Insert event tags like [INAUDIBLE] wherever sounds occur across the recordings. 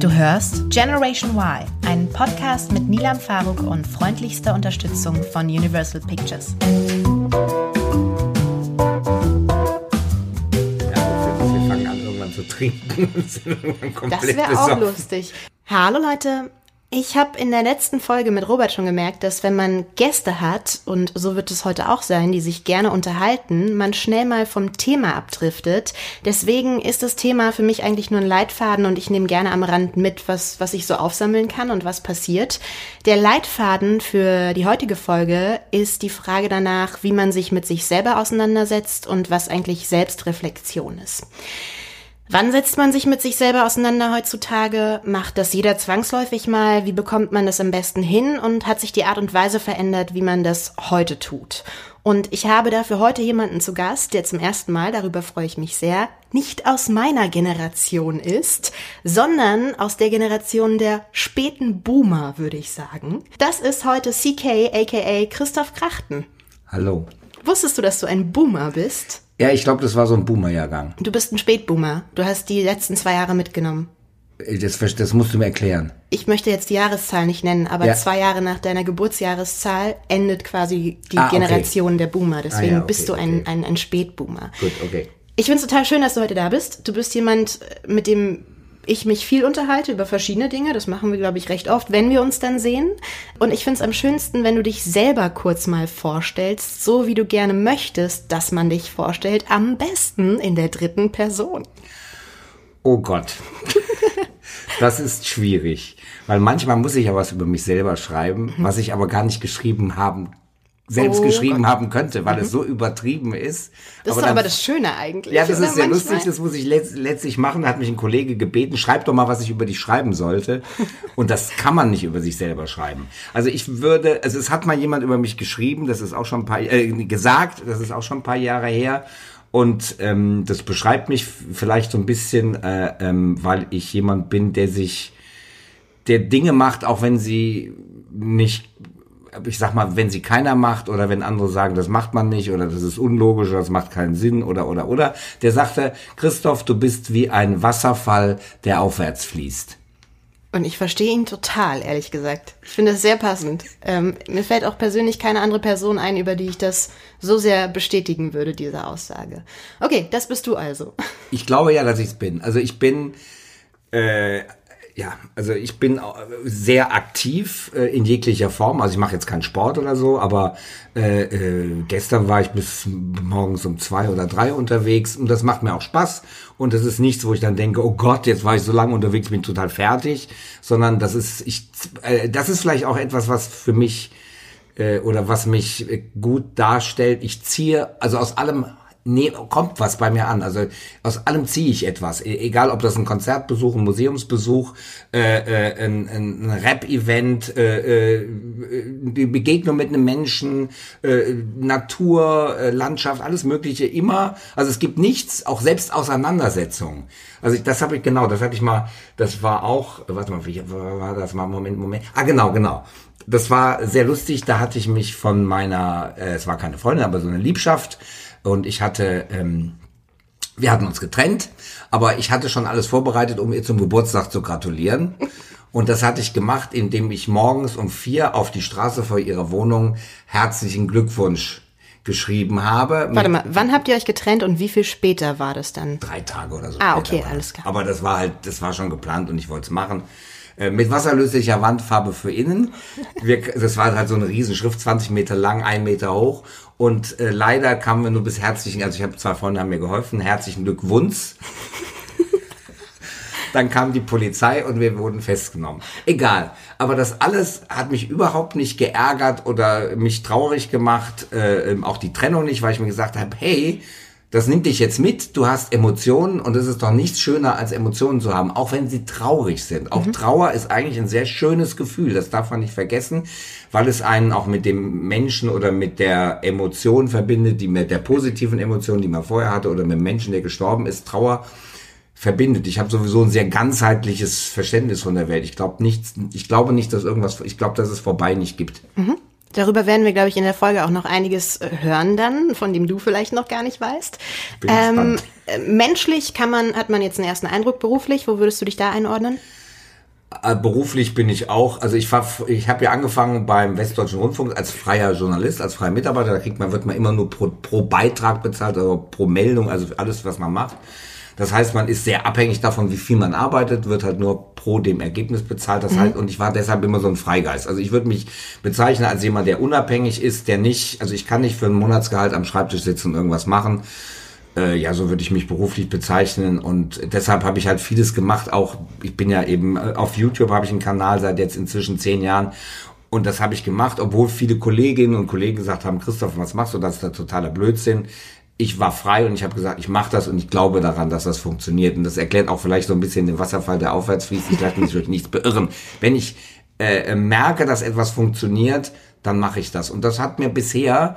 Du hörst Generation Y, einen Podcast mit Nilam Faruk und freundlichster Unterstützung von Universal Pictures. Wir fangen an, irgendwann zu trinken. [LAUGHS] Das wäre auch lustig. Hallo Leute, ich habe in der letzten Folge mit Robert schon gemerkt, dass wenn man Gäste hat, und so wird es heute auch sein, die sich gerne unterhalten, man schnell mal vom Thema abdriftet. Deswegen ist das Thema für mich eigentlich nur ein Leitfaden und ich nehme gerne am Rand mit, was, was ich so aufsammeln kann und was passiert. Der Leitfaden für die heutige Folge ist die Frage danach, wie man sich mit sich selber auseinandersetzt und was eigentlich Selbstreflexion ist. Wann setzt man sich mit sich selber auseinander heutzutage? Macht das jeder zwangsläufig mal? Wie bekommt man das am besten hin? Und hat sich die Art und Weise verändert, wie man das heute tut? Und ich habe dafür heute jemanden zu Gast, der zum ersten Mal, darüber freue ich mich sehr, nicht aus meiner Generation ist, sondern aus der Generation der späten Boomer, würde ich sagen. Das ist heute CK, aka Christoph Krachten. Hallo. Wusstest du, dass du ein Boomer bist? Ja, ich glaube, das war so ein Boomer-Jahrgang. Du bist ein Spätboomer. Du hast die letzten zwei Jahre mitgenommen. Das, das musst du mir erklären. Ich möchte jetzt die Jahreszahl nicht nennen, aber Ja. zwei Jahre nach deiner Geburtsjahreszahl endet quasi die Ah, okay. Generation der Boomer. Deswegen Ah, ja, okay, bist du ein, okay. ein, ein Spätboomer. Gut, okay. Ich finde es total schön, dass du heute da bist. Du bist jemand, mit dem ich mich viel unterhalte über verschiedene Dinge. Das machen wir, glaube ich, recht oft, wenn wir uns dann sehen. Und ich finde es am schönsten, wenn du dich selber kurz mal vorstellst, so wie du gerne möchtest, dass man dich vorstellt. Am besten in der dritten Person. Oh Gott. [LAUGHS] Das ist schwierig. Weil manchmal muss ich ja was über mich selber schreiben, was ich aber gar nicht geschrieben haben, selbst Mhm. Oh geschrieben Gott. Mhm. haben könnte, weil es so übertrieben ist. Das ist doch dann- aber das Schöne eigentlich. Ja, das oder? ist sehr Manchmal. lustig, das muss ich letz letztlich machen. Da hat mich ein Kollege gebeten, schreib doch mal, was ich über dich schreiben sollte. [LAUGHS] Und das kann man nicht über sich selber schreiben. Also ich würde, also es hat mal jemand über mich geschrieben, das ist auch schon ein paar, äh, gesagt, das ist auch schon ein paar Jahre her. Und ähm, das beschreibt mich vielleicht so ein bisschen, äh, ähm, weil ich jemand bin, der sich, der Dinge macht, auch wenn sie nicht ich sag mal, wenn sie keiner macht oder wenn andere sagen, das macht man nicht oder das ist unlogisch oder das macht keinen Sinn oder oder oder, der sagte, Christoph, du bist wie ein Wasserfall, der aufwärts fließt. Und ich verstehe ihn total, ehrlich gesagt. Ich finde das sehr passend. Ähm, mir fällt auch persönlich keine andere Person ein, über die ich das so sehr bestätigen würde, diese Aussage. Okay, das bist du also. Ich glaube ja, dass ich es bin. Also ich bin äh, ja, also ich bin sehr aktiv äh, in jeglicher Form. Also ich mache jetzt keinen Sport oder so, aber äh, äh, gestern war ich bis morgens um zwei oder drei unterwegs und das macht mir auch Spaß. Und das ist nichts, wo ich dann denke, oh Gott, jetzt war ich so lange unterwegs, bin total fertig, sondern das ist ich, äh, das ist vielleicht auch etwas, was für mich äh, oder was mich äh, gut darstellt. Ich ziehe also aus allem nee, kommt was bei mir an. Also aus allem ziehe ich etwas. E egal, ob das ein Konzertbesuch, ein Museumsbesuch, äh, äh, ein, ein Rap-Event, äh, äh, die Begegnung mit einem Menschen, äh, Natur, äh, Landschaft, alles Mögliche immer. Also es gibt nichts, auch selbst Auseinandersetzungen. Also ich, das habe ich genau, das habe ich mal, das war auch, warte mal, wie war das mal, Moment, Moment. Ah, genau, genau. Das war sehr lustig, da hatte ich mich von meiner, äh, es war keine Freundin, aber so eine Liebschaft und ich hatte, ähm, wir hatten uns getrennt, aber ich hatte schon alles vorbereitet, um ihr zum Geburtstag zu gratulieren. [LAUGHS] Und das hatte ich gemacht, indem ich morgens um vier auf die Straße vor ihrer Wohnung herzlichen Glückwunsch geschrieben habe. Warte mal, wann habt ihr euch getrennt und wie viel später war das dann? drei Tage oder so. Ah, okay, alles klar. Aber das war halt, das war schon geplant und ich wollte es machen. Äh, Mit wasserlöslicher Wandfarbe für innen. Wir, das war halt so eine Riesenschrift, 20 Meter lang, ein Meter hoch. Und äh, leider kamen wir nur bis herzlichen, also ich habe zwei Freunde haben mir geholfen, herzlichen Glückwunsch. [LAUGHS] Dann kam die Polizei und wir wurden festgenommen. Egal. Aber das alles hat mich überhaupt nicht geärgert oder mich traurig gemacht. Äh, ähm, auch die Trennung nicht, weil ich mir gesagt habe, hey, das nimmt dich jetzt mit, du hast Emotionen und es ist doch nichts schöner, als Emotionen zu haben, auch wenn sie traurig sind. Auch Trauer ist eigentlich ein sehr schönes Gefühl, das darf man nicht vergessen, weil es einen auch mit dem Menschen oder mit der Emotion verbindet, die mit der positiven Emotion, die man vorher hatte, oder mit dem Menschen, der gestorben ist. Trauer verbindet. Ich habe sowieso ein sehr ganzheitliches Verständnis von der Welt. Ich glaube nichts, ich glaube nicht, dass irgendwas, ich glaube, dass es vorbei nicht gibt. Darüber werden wir, glaube ich, in der Folge auch noch einiges äh, hören dann, von dem du vielleicht noch gar nicht weißt. Ähm, äh, menschlich kann man, hat man jetzt einen ersten Eindruck beruflich. Wo würdest du dich da einordnen? Äh, beruflich bin ich auch, also ich, ich habe ja angefangen beim Westdeutschen Rundfunk als freier Journalist, als freier Mitarbeiter, da kriegt man, wird man immer nur pro, pro Beitrag bezahlt, oder pro Meldung, also alles, was man macht. Das heißt, man ist sehr abhängig davon, wie viel man arbeitet, wird halt nur pro dem Ergebnis bezahlt. Das mhm. heißt, und ich war deshalb immer so ein Freigeist. Also ich würde mich bezeichnen als jemand, der unabhängig ist, der nicht, also ich kann nicht für ein Monatsgehalt am Schreibtisch sitzen und irgendwas machen. Äh, ja, so würde ich mich beruflich bezeichnen und deshalb habe ich halt vieles gemacht. Auch ich bin ja eben äh, auf YouTube habe ich einen Kanal seit jetzt inzwischen zehn Jahren und das habe ich gemacht, obwohl viele Kolleginnen und Kollegen gesagt haben, Christoph, was machst du? Das ist der totaler Blödsinn ich war frei und ich habe gesagt, ich mache das und ich glaube daran, dass das funktioniert. Und das erklärt auch vielleicht so ein bisschen den Wasserfall, der aufwärts fließt. Ich lasse mich durch nichts beirren. Wenn ich äh, merke, dass etwas funktioniert, dann mache ich das. Und das hat mir bisher,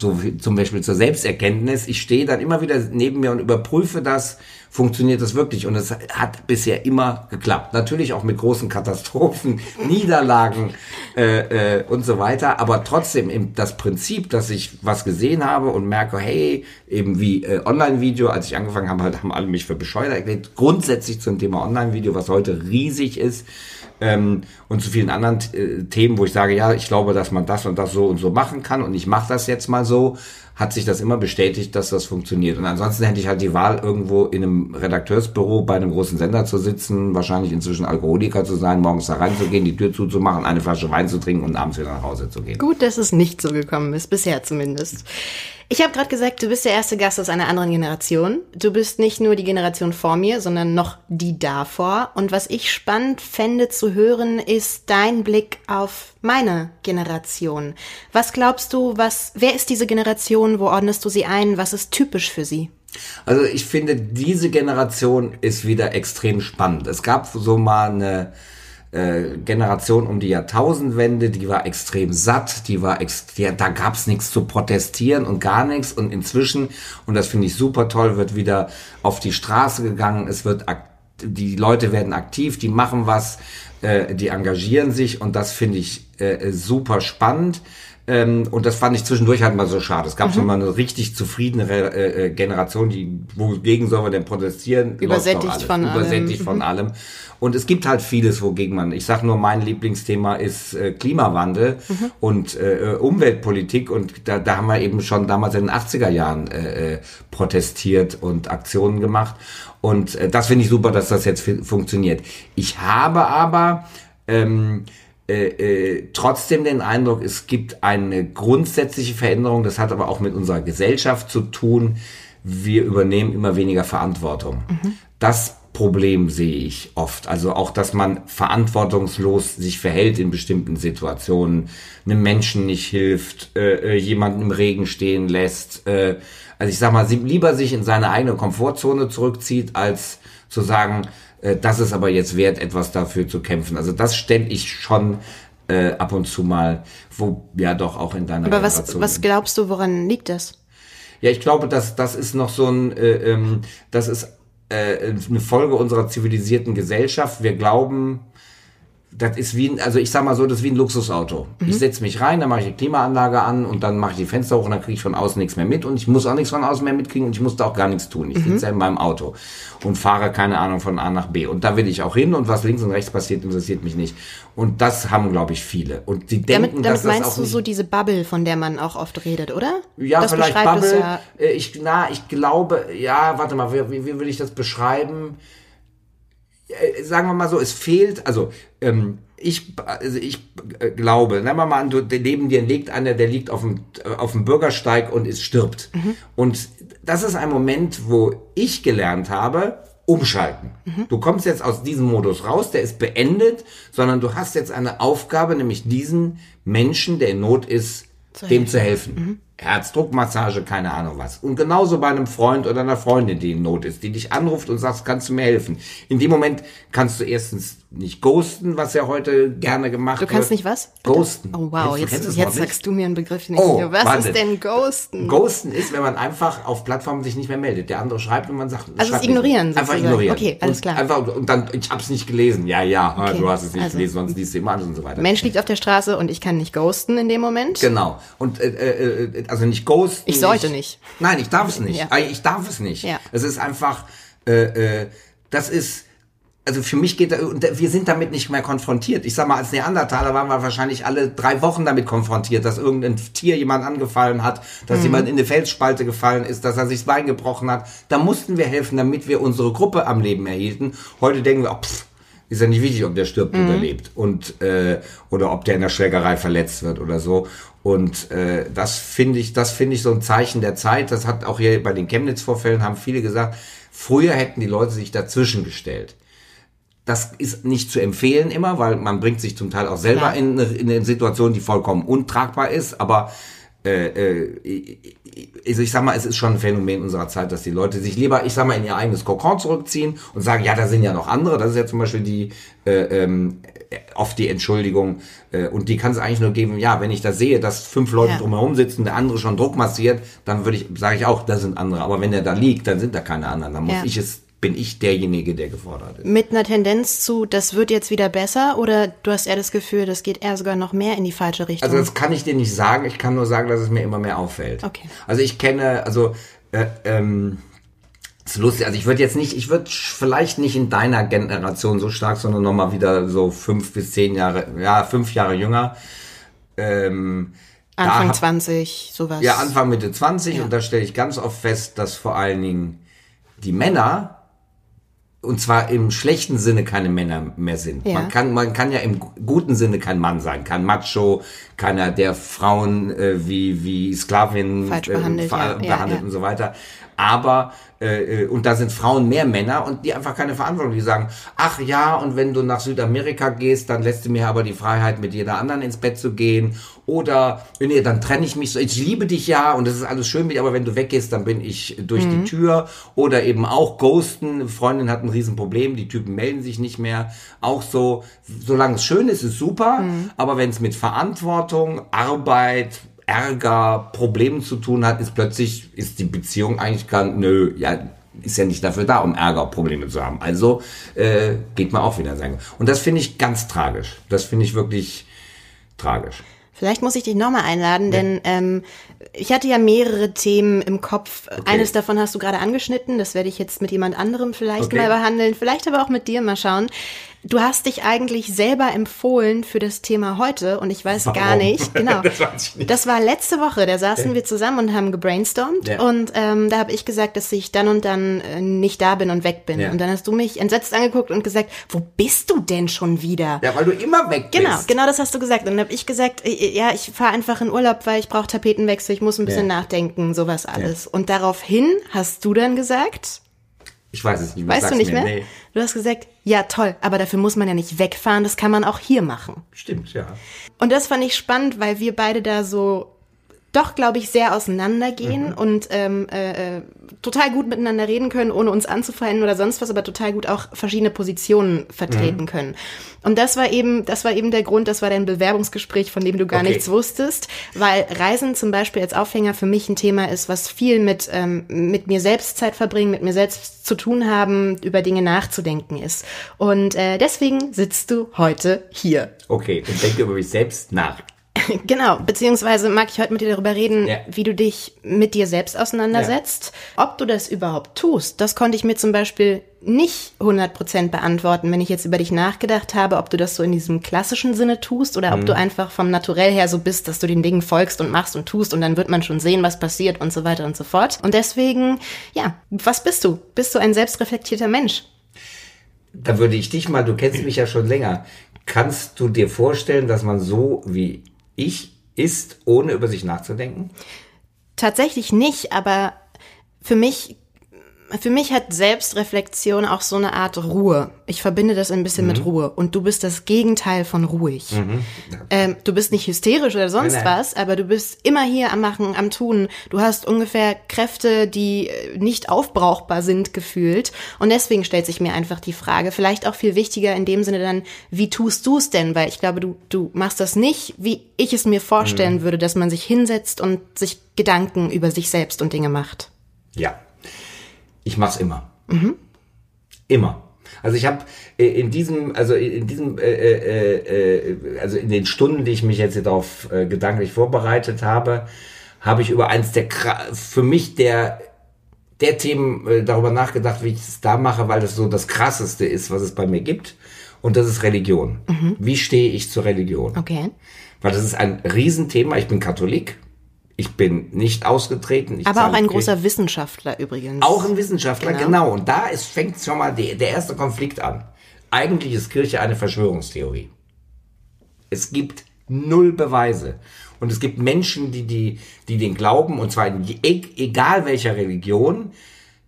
so zum Beispiel zur Selbsterkenntnis, ich stehe dann immer wieder neben mir und überprüfe das, funktioniert das wirklich. Und es hat bisher immer geklappt. Natürlich auch mit großen Katastrophen, [LAUGHS] Niederlagen äh, äh, und so weiter. Aber trotzdem das Prinzip, dass ich was gesehen habe und merke, hey, eben wie äh, Online-Video, als ich angefangen habe, [LAUGHS] haben alle mich für bescheuert erklärt. Grundsätzlich zum Thema Online-Video, was heute riesig ist. Ähm, und zu vielen anderen äh, Themen, wo ich sage, ja, ich glaube, dass man das und das so und so machen kann und ich mache das jetzt mal so hat sich das immer bestätigt, dass das funktioniert. Und ansonsten hätte ich halt die Wahl, irgendwo in einem Redakteursbüro bei einem großen Sender zu sitzen, wahrscheinlich inzwischen Alkoholiker zu sein, morgens da reinzugehen, die Tür zuzumachen, eine Flasche Wein zu trinken und abends wieder nach Hause zu gehen. Gut, dass es nicht so gekommen ist, bisher zumindest. Ich habe gerade gesagt, du bist der erste Gast aus einer anderen Generation. Du bist nicht nur die Generation vor mir, sondern noch die davor. Und was ich spannend fände zu hören, ist dein Blick auf meine Generation. Was glaubst du, was, wer ist diese Generation? Wo ordnest du sie ein? Was ist typisch für sie? Also ich finde, diese Generation ist wieder extrem spannend. Es gab so mal eine äh, Generation um die Jahrtausendwende, die war extrem satt, die war ex ja, da gab's nichts zu protestieren und gar nichts. Und inzwischen, und das finde ich super toll, wird wieder auf die Straße gegangen, es wird die Leute werden aktiv, die machen was, äh, die engagieren sich und das finde ich äh, super spannend. Ähm, und das fand ich zwischendurch halt mal so schade. Es gab mhm. so mal eine richtig zufriedene äh, äh, Generation, die wogegen soll man denn protestieren? Übersättigt von Übersättigt allem. von mhm. allem. Und es gibt halt vieles, wogegen man, ich sag nur, mein Lieblingsthema ist äh, Klimawandel mhm. und äh, Umweltpolitik. Und da, da haben wir eben schon damals in den 80er Jahren äh, äh, protestiert und Aktionen gemacht. Und äh, das finde ich super, dass das jetzt funktioniert. Ich habe aber ähm, äh, äh, trotzdem den Eindruck, es gibt eine grundsätzliche Veränderung. Das hat aber auch mit unserer Gesellschaft zu tun. Wir übernehmen immer weniger Verantwortung. Mhm. Das Problem sehe ich oft. Also auch, dass man verantwortungslos sich verhält in bestimmten Situationen, einem Menschen nicht hilft, äh, äh jemanden im Regen stehen lässt. Äh, also ich sag mal, lieber sich in seine eigene Komfortzone zurückzieht, als zu sagen, äh, das ist aber jetzt wert, etwas dafür zu kämpfen. Also das stelle ich schon äh, ab und zu mal, wo ja doch auch in deiner Aber was, was glaubst du, woran liegt das? Ja, ich glaube, dass das ist noch so ein, äh, ähm, das ist äh, eine Folge unserer zivilisierten Gesellschaft. Wir glauben, das ist wie ein, also ich sag mal so, das ist wie ein Luxusauto. Mhm. Ich setze mich rein, dann mache ich die Klimaanlage an und dann mache ich die Fenster hoch und dann kriege ich von außen nichts mehr mit und ich muss auch nichts von außen mehr mitkriegen und ich muss da auch gar nichts tun. Ich mhm. sitze in meinem Auto und fahre, keine Ahnung, von A nach B. Und da will ich auch hin und was links und rechts passiert, interessiert mich nicht. Und das haben, glaube ich, viele. Und die denken, damit, damit dass meinst das du so diese Bubble, von der man auch oft redet, oder? Ja, das vielleicht Bubble. Ja. Äh, ich, na, ich glaube, ja, warte mal, wie, wie will ich das beschreiben? Äh, sagen wir mal so, es fehlt, also ähm, ich, also ich äh, glaube, nehmen wir mal an, du, neben dir liegt einer, der liegt auf dem, äh, auf dem Bürgersteig und ist stirbt. Mhm. Und das ist ein Moment, wo ich gelernt habe, umschalten. Mhm. Du kommst jetzt aus diesem Modus raus, der ist beendet, sondern du hast jetzt eine Aufgabe, nämlich diesen Menschen, der in Not ist, zu dem helfen. zu helfen. Mhm. Herzdruckmassage, keine Ahnung was. Und genauso bei einem Freund oder einer Freundin, die in Not ist, die dich anruft und sagt, kannst du mir helfen? In dem Moment kannst du erstens nicht ghosten, was ja heute gerne gemacht wird. Du kannst wird. nicht was? Ghosten. Oh wow, jetzt, jetzt, jetzt sagst du mir einen Begriff nicht. Oh, was warte. ist denn ghosten? Ghosten ist, wenn man einfach auf Plattformen sich nicht mehr meldet. Der andere schreibt und man sagt, also es ignorieren. Einfach ignorieren. Okay, alles klar. Und einfach und dann ich hab's nicht gelesen. Ja, ja, okay. du hast es nicht also, gelesen, sonst liest du immer an und so weiter. Mensch liegt auf der Straße und ich kann nicht ghosten in dem Moment. Genau. Und äh, äh, äh also nicht ghosten. Ich sollte nicht. Nein, ich darf es nicht. Ja. Ich darf es nicht. Ja. Es ist einfach äh, äh, das ist also für mich geht, wir sind damit nicht mehr konfrontiert. Ich sag mal, als Neandertaler waren wir wahrscheinlich alle drei Wochen damit konfrontiert, dass irgendein Tier jemand angefallen hat, dass mhm. jemand in eine Felsspalte gefallen ist, dass er sich das Bein gebrochen hat. Da mussten wir helfen, damit wir unsere Gruppe am Leben erhielten. Heute denken wir, oh, pff, ist ja nicht wichtig, ob der stirbt mhm. oder lebt und äh, oder ob der in der Schlägerei verletzt wird oder so. Und äh, das finde ich, das finde ich so ein Zeichen der Zeit. Das hat auch hier bei den Chemnitz-Vorfällen haben viele gesagt. Früher hätten die Leute sich dazwischen gestellt. Das ist nicht zu empfehlen immer, weil man bringt sich zum Teil auch selber ja. in, in eine Situation, die vollkommen untragbar ist. Aber also ich sag mal, es ist schon ein Phänomen unserer Zeit, dass die Leute sich lieber, ich sag mal, in ihr eigenes Kokon zurückziehen und sagen, ja, da sind ja noch andere. Das ist ja zum Beispiel die äh, ähm, oft die Entschuldigung äh, und die kann es eigentlich nur geben. Ja, wenn ich da sehe, dass fünf Leute ja. drumherum sitzen, der andere schon Druck massiert, dann würde ich, sage ich auch, das sind andere. Aber wenn der da liegt, dann sind da keine anderen. Dann muss ja. ich es bin ich derjenige, der gefordert ist. Mit einer Tendenz zu, das wird jetzt wieder besser oder du hast eher das Gefühl, das geht eher sogar noch mehr in die falsche Richtung? Also das kann ich dir nicht sagen, ich kann nur sagen, dass es mir immer mehr auffällt. Okay. Also ich kenne, also äh, ähm, ist lustig, also ich würde jetzt nicht, ich würde vielleicht nicht in deiner Generation so stark, sondern nochmal wieder so fünf bis zehn Jahre, ja, fünf Jahre jünger. Ähm, Anfang hab, 20, sowas. Ja, Anfang Mitte 20 ja. und da stelle ich ganz oft fest, dass vor allen Dingen die Männer und zwar im schlechten Sinne keine Männer mehr sind. Ja. Man kann, man kann ja im guten Sinne kein Mann sein, kein Macho, keiner, der Frauen äh, wie wie Sklavinnen Falsch behandelt, äh, ja. behandelt ja, und so weiter. Aber äh, äh, und da sind Frauen mehr Männer und die einfach keine Verantwortung. Die sagen, ach ja, und wenn du nach Südamerika gehst, dann lässt du mir aber die Freiheit, mit jeder anderen ins Bett zu gehen. Oder, nee, dann trenne ich mich so. Ich liebe dich ja und es ist alles schön mit dir, aber wenn du weggehst, dann bin ich durch mhm. die Tür. Oder eben auch Ghosten. Eine Freundin hat ein Riesenproblem, die Typen melden sich nicht mehr. Auch so, solange es schön ist, ist super. Mhm. Aber wenn es mit Verantwortung, Arbeit, Ärger, Problemen zu tun hat, ist plötzlich, ist die Beziehung eigentlich gar, nö, ja, ist ja nicht dafür da, um Ärger, Probleme zu haben. Also äh, geht man auch wieder sagen. Und das finde ich ganz tragisch. Das finde ich wirklich tragisch. Vielleicht muss ich dich nochmal einladen, ja. denn ähm, ich hatte ja mehrere Themen im Kopf. Okay. Eines davon hast du gerade angeschnitten, das werde ich jetzt mit jemand anderem vielleicht okay. mal behandeln, vielleicht aber auch mit dir mal schauen. Du hast dich eigentlich selber empfohlen für das Thema heute und ich weiß Warum? gar nicht. Genau. [LAUGHS] das, weiß ich nicht. das war letzte Woche. Da saßen ja. wir zusammen und haben gebrainstormt ja. und ähm, da habe ich gesagt, dass ich dann und dann äh, nicht da bin und weg bin. Ja. Und dann hast du mich entsetzt angeguckt und gesagt, wo bist du denn schon wieder? Ja, weil du immer weg bist. Genau, genau das hast du gesagt. Und dann habe ich gesagt, äh, ja, ich fahre einfach in Urlaub, weil ich brauche Tapetenwechsel, ich muss ein bisschen nachdenken, sowas alles. Und daraufhin hast du dann gesagt, ich weiß es nicht mehr. Weißt du nicht mehr? Nee. Du hast gesagt, ja toll, aber dafür muss man ja nicht wegfahren, das kann man auch hier machen. Stimmt, ja. Und das fand ich spannend, weil wir beide da so doch, glaube ich, sehr auseinandergehen mhm. und ähm, äh, äh, total gut miteinander reden können, ohne uns anzufallen oder sonst was, aber total gut auch verschiedene Positionen vertreten mhm. können. Und das war eben, das war eben der Grund, das war dein Bewerbungsgespräch, von dem du gar okay. nichts wusstest, weil Reisen zum Beispiel als Aufhänger für mich ein Thema ist, was viel mit, ähm, mit mir selbst Zeit verbringen, mit mir selbst zu tun haben, über Dinge nachzudenken ist. Und äh, deswegen sitzt du heute hier. Okay, und denke über mich selbst nach. [LAUGHS] Genau, beziehungsweise mag ich heute mit dir darüber reden, ja. wie du dich mit dir selbst auseinandersetzt. Ja. Ob du das überhaupt tust, das konnte ich mir zum Beispiel nicht 100% beantworten, wenn ich jetzt über dich nachgedacht habe, ob du das so in diesem klassischen Sinne tust oder mhm. ob du einfach vom Naturell her so bist, dass du den Dingen folgst und machst und tust und dann wird man schon sehen, was passiert und so weiter und so fort. Und deswegen, ja, was bist du? Bist du ein selbstreflektierter Mensch? Da würde ich dich mal, du kennst mich ja schon länger. Kannst du dir vorstellen, dass man so wie ich ist, ohne über sich nachzudenken? Tatsächlich nicht, aber für mich für mich hat Selbstreflexion auch so eine Art Ruhe. Ich verbinde das ein bisschen mhm. mit Ruhe. Und du bist das Gegenteil von ruhig. Mhm. Ähm, du bist nicht hysterisch oder sonst nein, nein. was, aber du bist immer hier am Machen, am Tun. Du hast ungefähr Kräfte, die äh, nicht aufbrauchbar sind, gefühlt. Und deswegen stellt sich mir einfach die Frage, vielleicht auch viel wichtiger in dem Sinne dann, wie tust du es denn? Weil ich glaube, du, du machst das nicht, wie ich es mir vorstellen mhm. würde, dass man sich hinsetzt und sich Gedanken über sich selbst und Dinge macht. Ja, ich mach's immer. Mhm. Immer. Also ich habe äh, in diesem, also in diesem, äh, äh, äh, also in den Stunden, die ich mich jetzt darauf äh, gedanklich vorbereitet habe, habe ich über eins der für mich der der Themen äh, darüber nachgedacht, wie ich es da mache, weil das so das Krasseste ist, was es bei mir gibt. Und das ist Religion. Mhm. Wie stehe ich zur Religion? Okay. Weil das ist ein Riesenthema. Ich bin Katholik. Ich bin nicht ausgetreten. Aber auch ein großer Wissenschaftler übrigens. Auch ein Wissenschaftler, genau. genau. Und da ist, fängt schon mal die, der erste Konflikt an. Eigentlich ist Kirche eine Verschwörungstheorie. Es gibt null Beweise. Und es gibt Menschen, die, die, die den Glauben, und zwar in egal welcher Religion,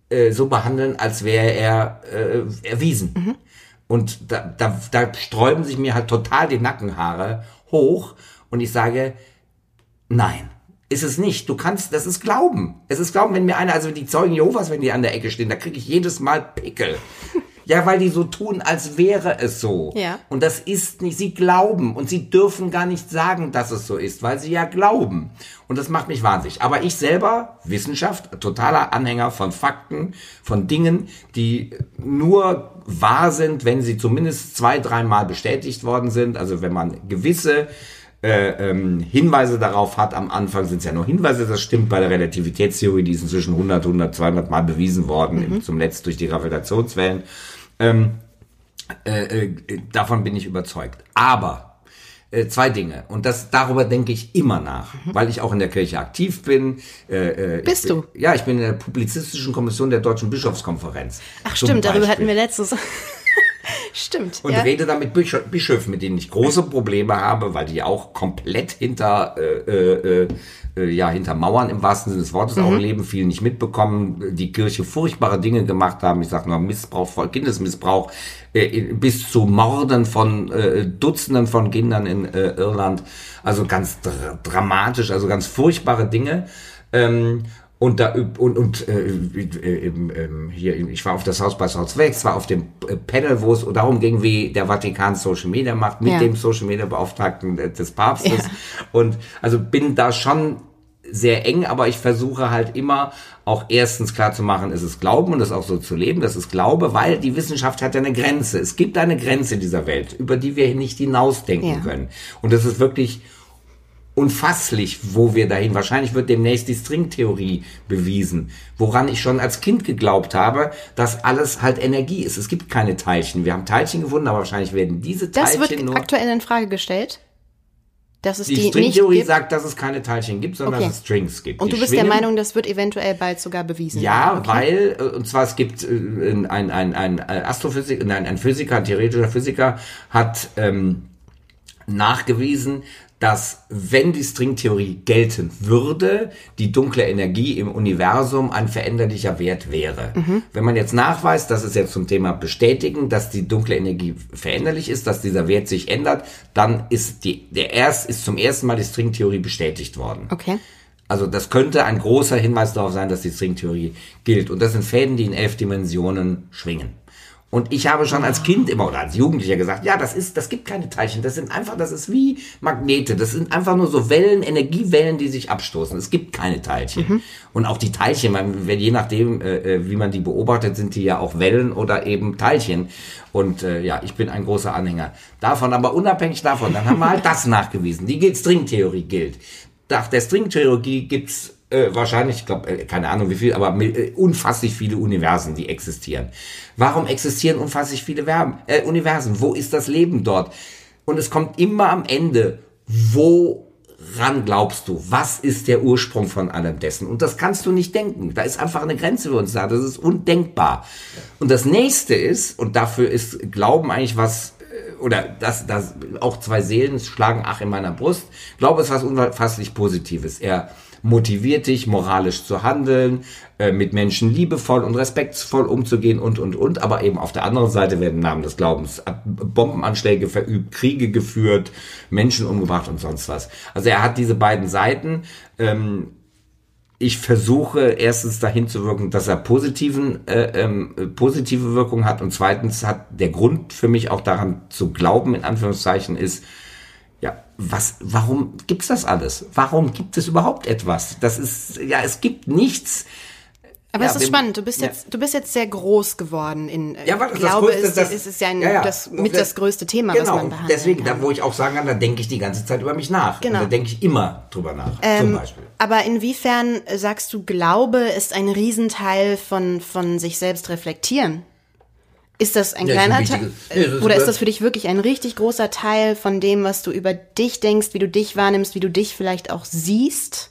äh, so behandeln, als wäre er äh, erwiesen. Mhm. Und da, da, da sträuben sich mir halt total die Nackenhaare hoch. Und ich sage, nein ist es nicht. Du kannst, das ist Glauben. Es ist Glauben, wenn mir einer, also die Zeugen Jehovas, wenn die an der Ecke stehen, da kriege ich jedes Mal Pickel. [LAUGHS] Ja, weil die so tun, als wäre es so. Ja. Und das ist nicht, sie glauben und sie dürfen gar nicht sagen, dass es so ist, weil sie ja glauben. Und das macht mich wahnsinnig. Aber ich selber, Wissenschaft, totaler Anhänger von Fakten, von Dingen, die nur wahr sind, wenn sie zumindest zwei, dreimal bestätigt worden sind. Also wenn man gewisse äh, ähm, Hinweise darauf hat. Am Anfang sind es ja nur Hinweise, das stimmt bei der Relativitätstheorie, die ist inzwischen 100, 100, 200 Mal bewiesen worden, mhm. zum Letzten durch die Gravitationswellen. Ähm, äh, äh, davon bin ich überzeugt. Aber äh, zwei Dinge. Und das darüber denke ich immer nach, mhm. weil ich auch in der Kirche aktiv bin. Äh, äh Bist bin, du? Ja, ich bin in der publizistischen Kommission der Deutschen Bischofskonferenz. Ach stimmt, darüber hatten wir letztes. [LAUGHS] Stimmt. Und ja. rede damit Bischöfen, mit denen ich große Probleme habe, weil die auch komplett hinter, äh, äh, äh, ja, hinter Mauern im wahrsten Sinne des Wortes mhm. auch leben, viel nicht mitbekommen, die Kirche furchtbare Dinge gemacht haben. Ich sage nur Missbrauch, Kindesmissbrauch, äh, bis zu Morden von äh, Dutzenden von Kindern in Irland. Also ganz dr dramatisch, also ganz furchtbare Dinge. Ähm, und da und, und äh, äh, äh, hier, ich war auf das Haus bei Southwest, war auf dem äh, Panel, wo es darum ging, wie der Vatikan Social Media macht, mit ja. dem Social Media Beauftragten des Papstes. Ja. Und also bin da schon sehr eng, aber ich versuche halt immer auch erstens klar zu machen, es ist Glauben und das auch so zu leben, das ist Glaube, weil die Wissenschaft hat ja eine Grenze. Es gibt eine Grenze dieser Welt, über die wir nicht hinausdenken ja. können. Und das ist wirklich unfasslich, wo wir dahin. Wahrscheinlich wird demnächst die Stringtheorie bewiesen, woran ich schon als Kind geglaubt habe, dass alles halt Energie ist. Es gibt keine Teilchen. Wir haben Teilchen gefunden, aber wahrscheinlich werden diese Teilchen das wird nur aktuell in Frage gestellt. Dass es die, die Stringtheorie sagt, dass es keine Teilchen gibt, sondern okay. dass es Strings gibt. Und du bist schwingen. der Meinung, das wird eventuell bald sogar bewiesen Ja, okay. weil, äh, und zwar es gibt äh, ein, ein, ein, ein Astrophysiker, nein, ein Physiker, ein theoretischer Physiker hat ähm, nachgewiesen, dass wenn die Stringtheorie gelten würde, die dunkle Energie im Universum ein veränderlicher Wert wäre. Mhm. Wenn man jetzt nachweist, das ist jetzt zum Thema bestätigen, dass die dunkle Energie veränderlich ist, dass dieser Wert sich ändert, dann ist die, der erst, ist zum ersten Mal die Stringtheorie bestätigt worden. Okay. Also das könnte ein großer Hinweis darauf sein, dass die Stringtheorie gilt. Und das sind Fäden, die in elf Dimensionen schwingen. Und ich habe schon als Kind immer oder als Jugendlicher gesagt, ja, das ist, das gibt keine Teilchen. Das sind einfach, das ist wie Magnete. Das sind einfach nur so Wellen, Energiewellen, die sich abstoßen. Es gibt keine Teilchen. Mhm. Und auch die Teilchen, wenn, je nachdem, äh, äh, wie man die beobachtet, sind die ja auch Wellen oder eben Teilchen. Und äh, ja, ich bin ein großer Anhänger davon. Aber unabhängig davon, dann haben wir halt das [LAUGHS] nachgewiesen. Die Stringtheorie gilt. Nach der Stringtheorie gibt's äh, wahrscheinlich, ich glaube, äh, keine Ahnung wie viel, aber äh, unfasslich viele Universen, die existieren. Warum existieren unfasslich viele Verben, äh, Universen? Wo ist das Leben dort? Und es kommt immer am Ende, woran glaubst du? Was ist der Ursprung von allem dessen? Und das kannst du nicht denken. Da ist einfach eine Grenze für uns da. Das ist undenkbar. Und das nächste ist, und dafür ist Glauben eigentlich was, äh, oder das, das, auch zwei Seelen schlagen ach in meiner Brust. Glaube ist was unfasslich Positives. Er motiviert dich, moralisch zu handeln, äh, mit Menschen liebevoll und respektvoll umzugehen und, und, und. Aber eben auf der anderen Seite werden im Namen des Glaubens Bombenanschläge verübt, Kriege geführt, Menschen umgebracht und sonst was. Also er hat diese beiden Seiten. Ähm, ich versuche erstens dahin zu wirken, dass er positiven, äh, ähm, positive Wirkung hat und zweitens hat der Grund für mich auch daran zu glauben, in Anführungszeichen, ist, was, warum gibt's das alles? Warum gibt es überhaupt etwas? Das ist, ja, es gibt nichts Aber ja, es ist wir- spannend. Du bist ja. jetzt, du bist jetzt sehr groß geworden in. äh, Ja, ich das glaube, Größte es, das- es ist ja, ein, ja, das mit das größte Thema, genau, was man behandelt. Deswegen, kann. da wo ich auch sagen kann, da denke ich die ganze Zeit über mich nach. Genau. Und da denke ich immer drüber nach. zum Beispiel. Aber inwiefern sagst du, Glaube ist ein Riesenteil von, von sich selbst reflektieren? Ist das ein Ja, kleiner Teil? Nee, Oder ist das für dich wirklich ein richtig großer Teil von dem, was du über dich denkst, wie du dich wahrnimmst, wie du dich vielleicht auch siehst?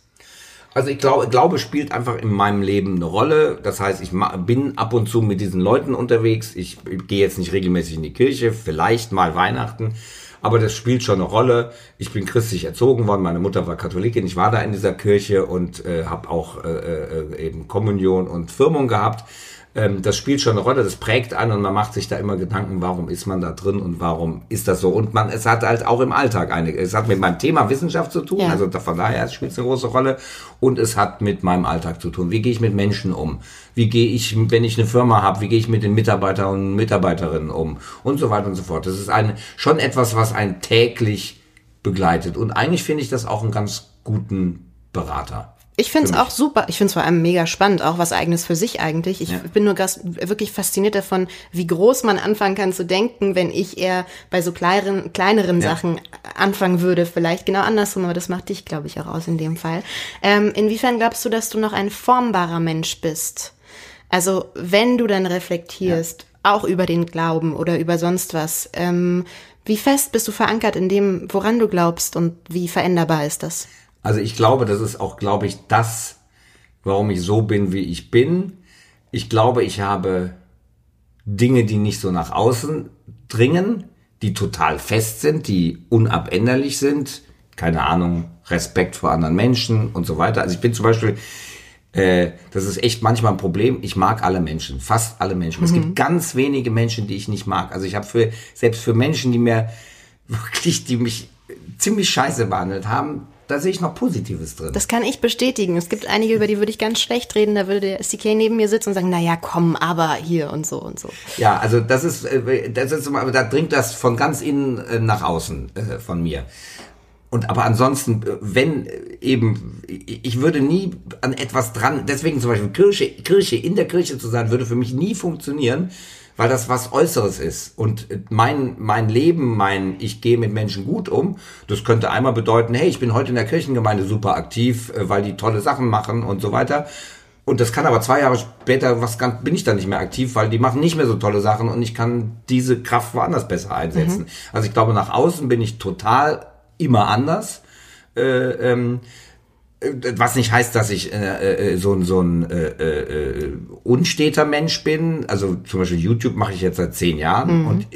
Also ich glaube, Glaube spielt einfach in meinem Leben eine Rolle. Das heißt, ich bin ab und zu mit diesen Leuten unterwegs. Ich, ich gehe jetzt nicht regelmäßig in die Kirche, vielleicht mal Weihnachten. Aber das spielt schon eine Rolle. Ich bin christlich erzogen worden. Meine Mutter war Katholikin. Ich war da in dieser Kirche und äh, habe auch äh, äh, eben Kommunion und Firmung gehabt. Ähm, das spielt schon eine Rolle. Das prägt einen und man macht sich da immer Gedanken, warum ist man da drin und warum ist das so. Und man, es hat halt auch im Alltag eine. Es hat mit meinem Thema Wissenschaft zu tun. Ja. Also von daher spielt es eine große Rolle. Und es hat mit meinem Alltag zu tun. Wie gehe ich mit Menschen um? Wie gehe ich, wenn ich eine Firma habe, wie gehe ich mit den Mitarbeitern und Mitarbeiterinnen um? Und so weiter und so fort. Das ist ein, schon etwas, was einen täglich begleitet. Und eigentlich finde ich das auch einen ganz guten Berater. Ich finde es auch super. Ich finde es vor allem mega spannend, auch was eigenes für sich eigentlich. Ich Ja. bin nur wirklich fasziniert davon, wie groß man anfangen kann zu denken, wenn ich eher bei so kleineren, kleineren Ja. Sachen anfangen würde. Vielleicht genau andersrum, aber das macht dich, glaube ich, auch aus in dem Fall. Ähm, inwiefern glaubst du, dass du noch ein formbarer Mensch bist? Also wenn du dann reflektierst, auch über den Glauben oder über sonst was, ähm, wie fest bist du verankert in dem, woran du glaubst und wie veränderbar ist das? Also ich glaube, das ist auch, glaube ich, das, warum ich so bin, wie ich bin. Ich glaube, ich habe Dinge, die nicht so nach außen dringen, die total fest sind, die unabänderlich sind. Keine Ahnung, Respekt vor anderen Menschen und so weiter. Also ich bin zum Beispiel, äh, das ist echt manchmal ein Problem. Ich mag alle Menschen, fast alle Menschen. Es gibt ganz wenige Menschen, die ich nicht mag. Also ich habe für selbst für Menschen, die mir [LAUGHS] wirklich, die mich ziemlich scheiße behandelt haben, da sehe ich noch Positives drin. Das kann ich bestätigen. Es gibt einige, über die würde ich ganz schlecht reden. Da würde der SDK neben mir sitzen und sagen, na ja, komm, aber hier und so und so. Ja, also das ist, äh, das ist, aber da dringt das von ganz innen äh, nach außen äh, von mir. Und aber ansonsten, wenn eben, ich ich würde nie an etwas dran, deswegen zum Beispiel Kirche, Kirche, in der Kirche zu sein, würde für mich nie funktionieren, weil das was Äußeres ist. Und äh, mein, mein Leben, mein, ich gehe mit Menschen gut um, das könnte einmal bedeuten, hey, ich bin heute in der Kirchengemeinde super aktiv, äh, weil die tolle Sachen machen und so weiter. Und das kann aber zwei Jahre später, was ganz, bin ich dann nicht mehr aktiv, weil die machen nicht mehr so tolle Sachen und ich kann diese Kraft woanders besser einsetzen. Also ich glaube, nach außen bin ich total immer anders. Äh, ähm, äh, was nicht heißt, dass ich äh, äh, so ein so ein äh, äh, unsteter Mensch bin. Also zum Beispiel YouTube mache ich jetzt seit zehn Jahren und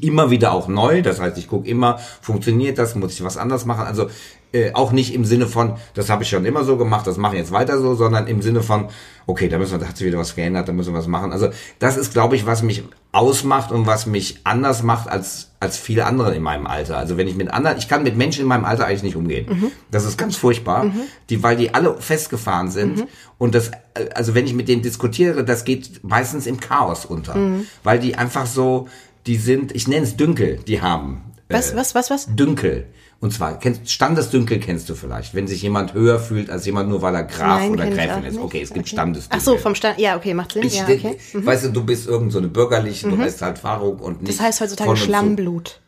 immer wieder auch neu. Das heißt, ich gucke immer, funktioniert das, muss ich was anders machen. Also äh, auch nicht im Sinne von, das habe ich schon immer so gemacht, das mache ich jetzt weiter so, sondern im Sinne von, okay, da müssen wir, da hat sich wieder was geändert, da müssen wir was machen. Also das ist, glaube ich, was mich ausmacht und was mich anders macht als als viele andere in meinem Alter. Also wenn ich mit anderen, ich kann mit Menschen in meinem Alter eigentlich nicht umgehen. Das ist ganz furchtbar, die, weil die alle festgefahren sind und das, äh, also wenn ich mit denen diskutiere, das geht meistens im Chaos unter, weil die einfach so, die sind, ich nenne es Dünkel, die haben. Was, was, was, was? Dünkel. Und zwar, kennst, Standesdünkel kennst du vielleicht, wenn sich jemand höher fühlt als jemand nur weil er Graf Nein, oder Gräfin ist. Okay, es gibt Okay. Standesdünkel. Ach so, vom Stand. Ja, okay, macht Sinn. Ich, ja, okay. Mhm. Weißt du, du bist irgend so eine bürgerliche, du heißt halt Faruk und nicht. Das heißt heutzutage. Schlammblut.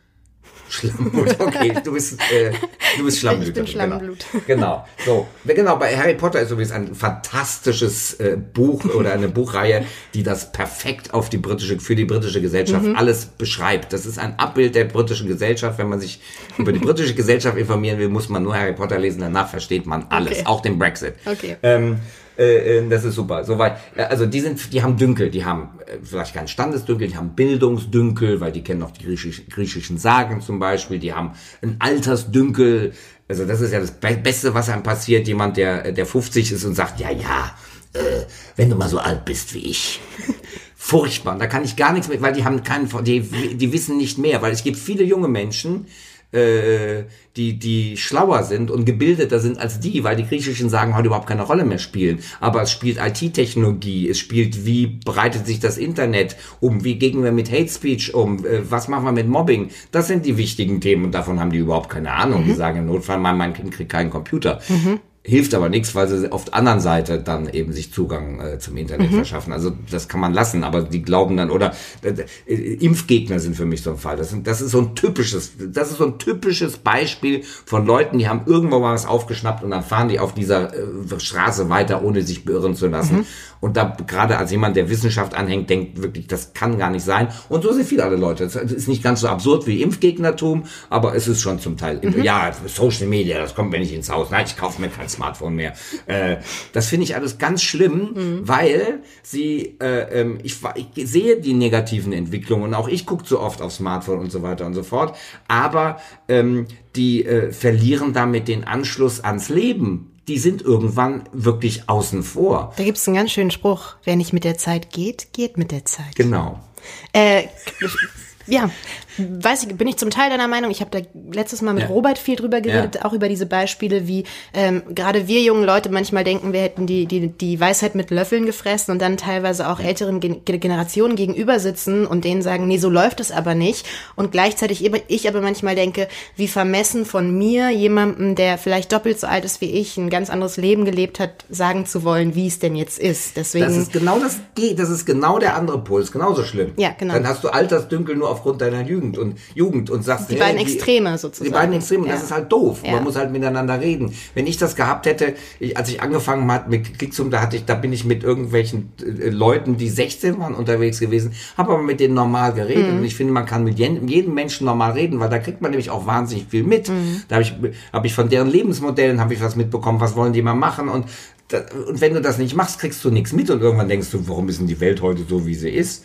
Schlammblut, [LAUGHS] okay, du bist, äh, du bist Schlammblut. Ich bin Schlammblut. Genau. So, genau, bei Harry Potter ist übrigens ein fantastisches äh, Buch oder eine Buchreihe, die das perfekt auf die britische, für die britische Gesellschaft Mhm. alles beschreibt. Das ist ein Abbild der britischen Gesellschaft. Wenn man sich über die britische Gesellschaft informieren will, muss man nur Harry Potter lesen, danach versteht man alles, Okay. auch den Brexit. Okay. Ähm, äh, äh, das ist super. Soweit. Äh, Also die sind, die haben Dünkel, die haben vielleicht keinen Standesdünkel, die haben Bildungsdünkel, weil die kennen noch die griechisch, griechischen Sagen zum Beispiel. Die haben ein Altersdünkel. Also das ist ja das Be Beste, was einem passiert. Jemand, der der 50 ist und sagt, ja ja, äh, wenn du mal so alt bist wie ich. [LAUGHS] Furchtbar. Da kann ich gar nichts mit, weil die haben keinen, die, die wissen nicht mehr, weil es gibt viele junge Menschen, äh, die, die schlauer sind und gebildeter sind als die, weil die griechischen Sagen heute überhaupt keine Rolle mehr spielen. Aber es spielt IT-Technologie, es spielt, wie breitet sich das Internet um, wie gehen wir mit Hate Speech um, äh, was machen wir mit Mobbing. Das sind die wichtigen Themen und davon haben die überhaupt keine Ahnung. Die sagen im Notfall, mein, mein Kind kriegt keinen Computer. Hilft aber nichts, weil sie auf der anderen Seite dann eben sich Zugang äh, zum Internet mhm. verschaffen. Also das kann man lassen, aber die glauben dann, oder äh, Impfgegner sind für mich so ein Fall. Das, sind, das ist so ein typisches, das ist so ein typisches Beispiel von Leuten, die haben irgendwo mal was aufgeschnappt und dann fahren die auf dieser äh, Straße weiter, ohne sich beirren zu lassen. Mhm. Und da gerade als jemand, der Wissenschaft anhängt, denkt wirklich, das kann gar nicht sein. Und so sind viele andere Leute. Es ist nicht ganz so absurd wie Impfgegnertum, aber es ist schon zum Teil, mhm. ja, Social Media, das kommt mir nicht ins Haus. Nein, ich kaufe mir kein Smartphone mehr. Äh, das finde ich alles ganz schlimm, mhm. weil sie, äh, ähm, ich, ich sehe die negativen Entwicklungen und auch ich gucke so oft auf Smartphone und so weiter und so fort. Aber ähm, die äh, verlieren damit den Anschluss ans Leben die sind irgendwann wirklich außen vor. Da gibt es einen ganz schönen Spruch, wer nicht mit der Zeit geht, geht mit der Zeit. Genau. Äh, [LAUGHS] ja, weiß ich, bin ich zum Teil deiner Meinung. Ich habe da letztes Mal mit ja. Robert viel drüber geredet, ja. auch über diese Beispiele, wie ähm, gerade wir jungen Leute manchmal denken, wir hätten die, die, die Weisheit mit Löffeln gefressen und dann teilweise auch älteren Gen Generationen gegenüber sitzen und denen sagen, nee, so läuft es aber nicht. Und gleichzeitig ich aber manchmal denke, wie vermessen von mir, jemandem, der vielleicht doppelt so alt ist wie ich, ein ganz anderes Leben gelebt hat, sagen zu wollen, wie es denn jetzt ist. Deswegen. Das ist genau das, das ist genau der andere Puls, genauso schlimm. Ja, genau. Dann hast du Altersdünkel nur aufgrund deiner Jugend. Jugend und Jugend und sagst, die hey, beiden Extreme sozusagen. Die beiden Extreme, ja. das ist halt doof. Ja. Man muss halt miteinander reden. Wenn ich das gehabt hätte, ich, als ich angefangen hat mit Klicksum, da hatte ich, da bin ich mit irgendwelchen äh, Leuten, die 16 waren, unterwegs gewesen, habe aber mit denen normal geredet. Mhm. Und ich finde, man kann mit jedem Menschen normal reden, weil da kriegt man nämlich auch wahnsinnig viel mit. Mhm. Da habe ich, hab ich von deren Lebensmodellen habe ich was mitbekommen, was wollen die mal machen und und wenn du das nicht machst, kriegst du nichts mit und irgendwann denkst du, warum ist denn die Welt heute so, wie sie ist?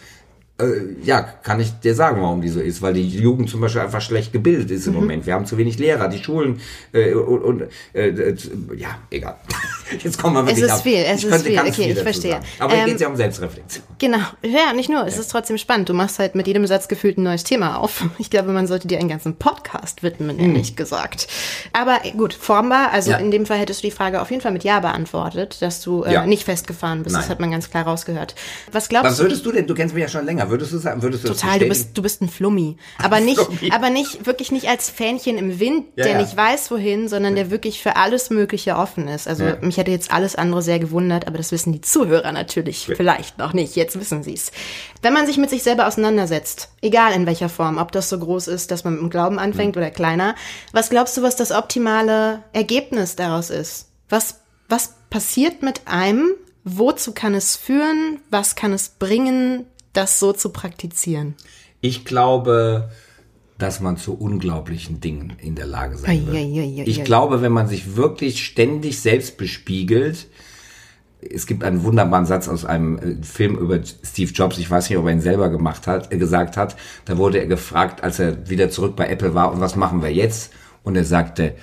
Äh, ja, kann ich dir sagen, warum die so ist, weil die Jugend zum Beispiel einfach schlecht gebildet ist im mhm. Moment. Wir haben zu wenig Lehrer, die Schulen äh, und, und äh, äh ja, egal. [LAUGHS] Jetzt kommen wir wirklich Es ist ab. viel, es ich ist viel. Okay, ich verstehe. Sagen. Aber ähm, hier geht es ja um Selbstreflexion. Genau, ja, nicht nur. Es ist trotzdem spannend. Du machst halt mit jedem Satz gefühlt ein neues Thema auf. Ich glaube, man sollte dir einen ganzen Podcast widmen, mhm. ehrlich gesagt. Aber gut, formbar. Also ja. in dem Fall hättest du die Frage auf jeden Fall mit Ja beantwortet, dass du äh, ja. nicht festgefahren bist. Nein. Das hat man ganz klar rausgehört. Was glaubst Was würdest du denn? Du kennst mich ja schon länger. Würdest du sagen, würdest du Total, du bist, du bist ein Flummi. Aber nicht, aber nicht, wirklich nicht als Fähnchen im Wind, der nicht weiß wohin, sondern der wirklich für alles Mögliche offen ist. Also mich hätte jetzt alles andere sehr gewundert, aber das wissen die Zuhörer natürlich ja. vielleicht noch nicht. Jetzt wissen sie es. Wenn man sich mit sich selber auseinandersetzt, egal in welcher Form, ob das so groß ist, dass man mit dem Glauben anfängt mhm. oder kleiner, was glaubst du, was das optimale Ergebnis daraus ist? Was, was passiert mit einem? Wozu kann es führen? Was kann es bringen, das so zu praktizieren? Ich glaube, dass man zu unglaublichen Dingen in der Lage sein wird. Ich glaube, wenn man sich wirklich ständig selbst bespiegelt, es gibt einen wunderbaren Satz aus einem äh, Film über Steve Jobs, ich weiß nicht, ob er ihn selber gemacht hat, äh, gesagt hat, da wurde er gefragt, als er wieder zurück bei Apple war, und was machen wir jetzt? Und er sagte,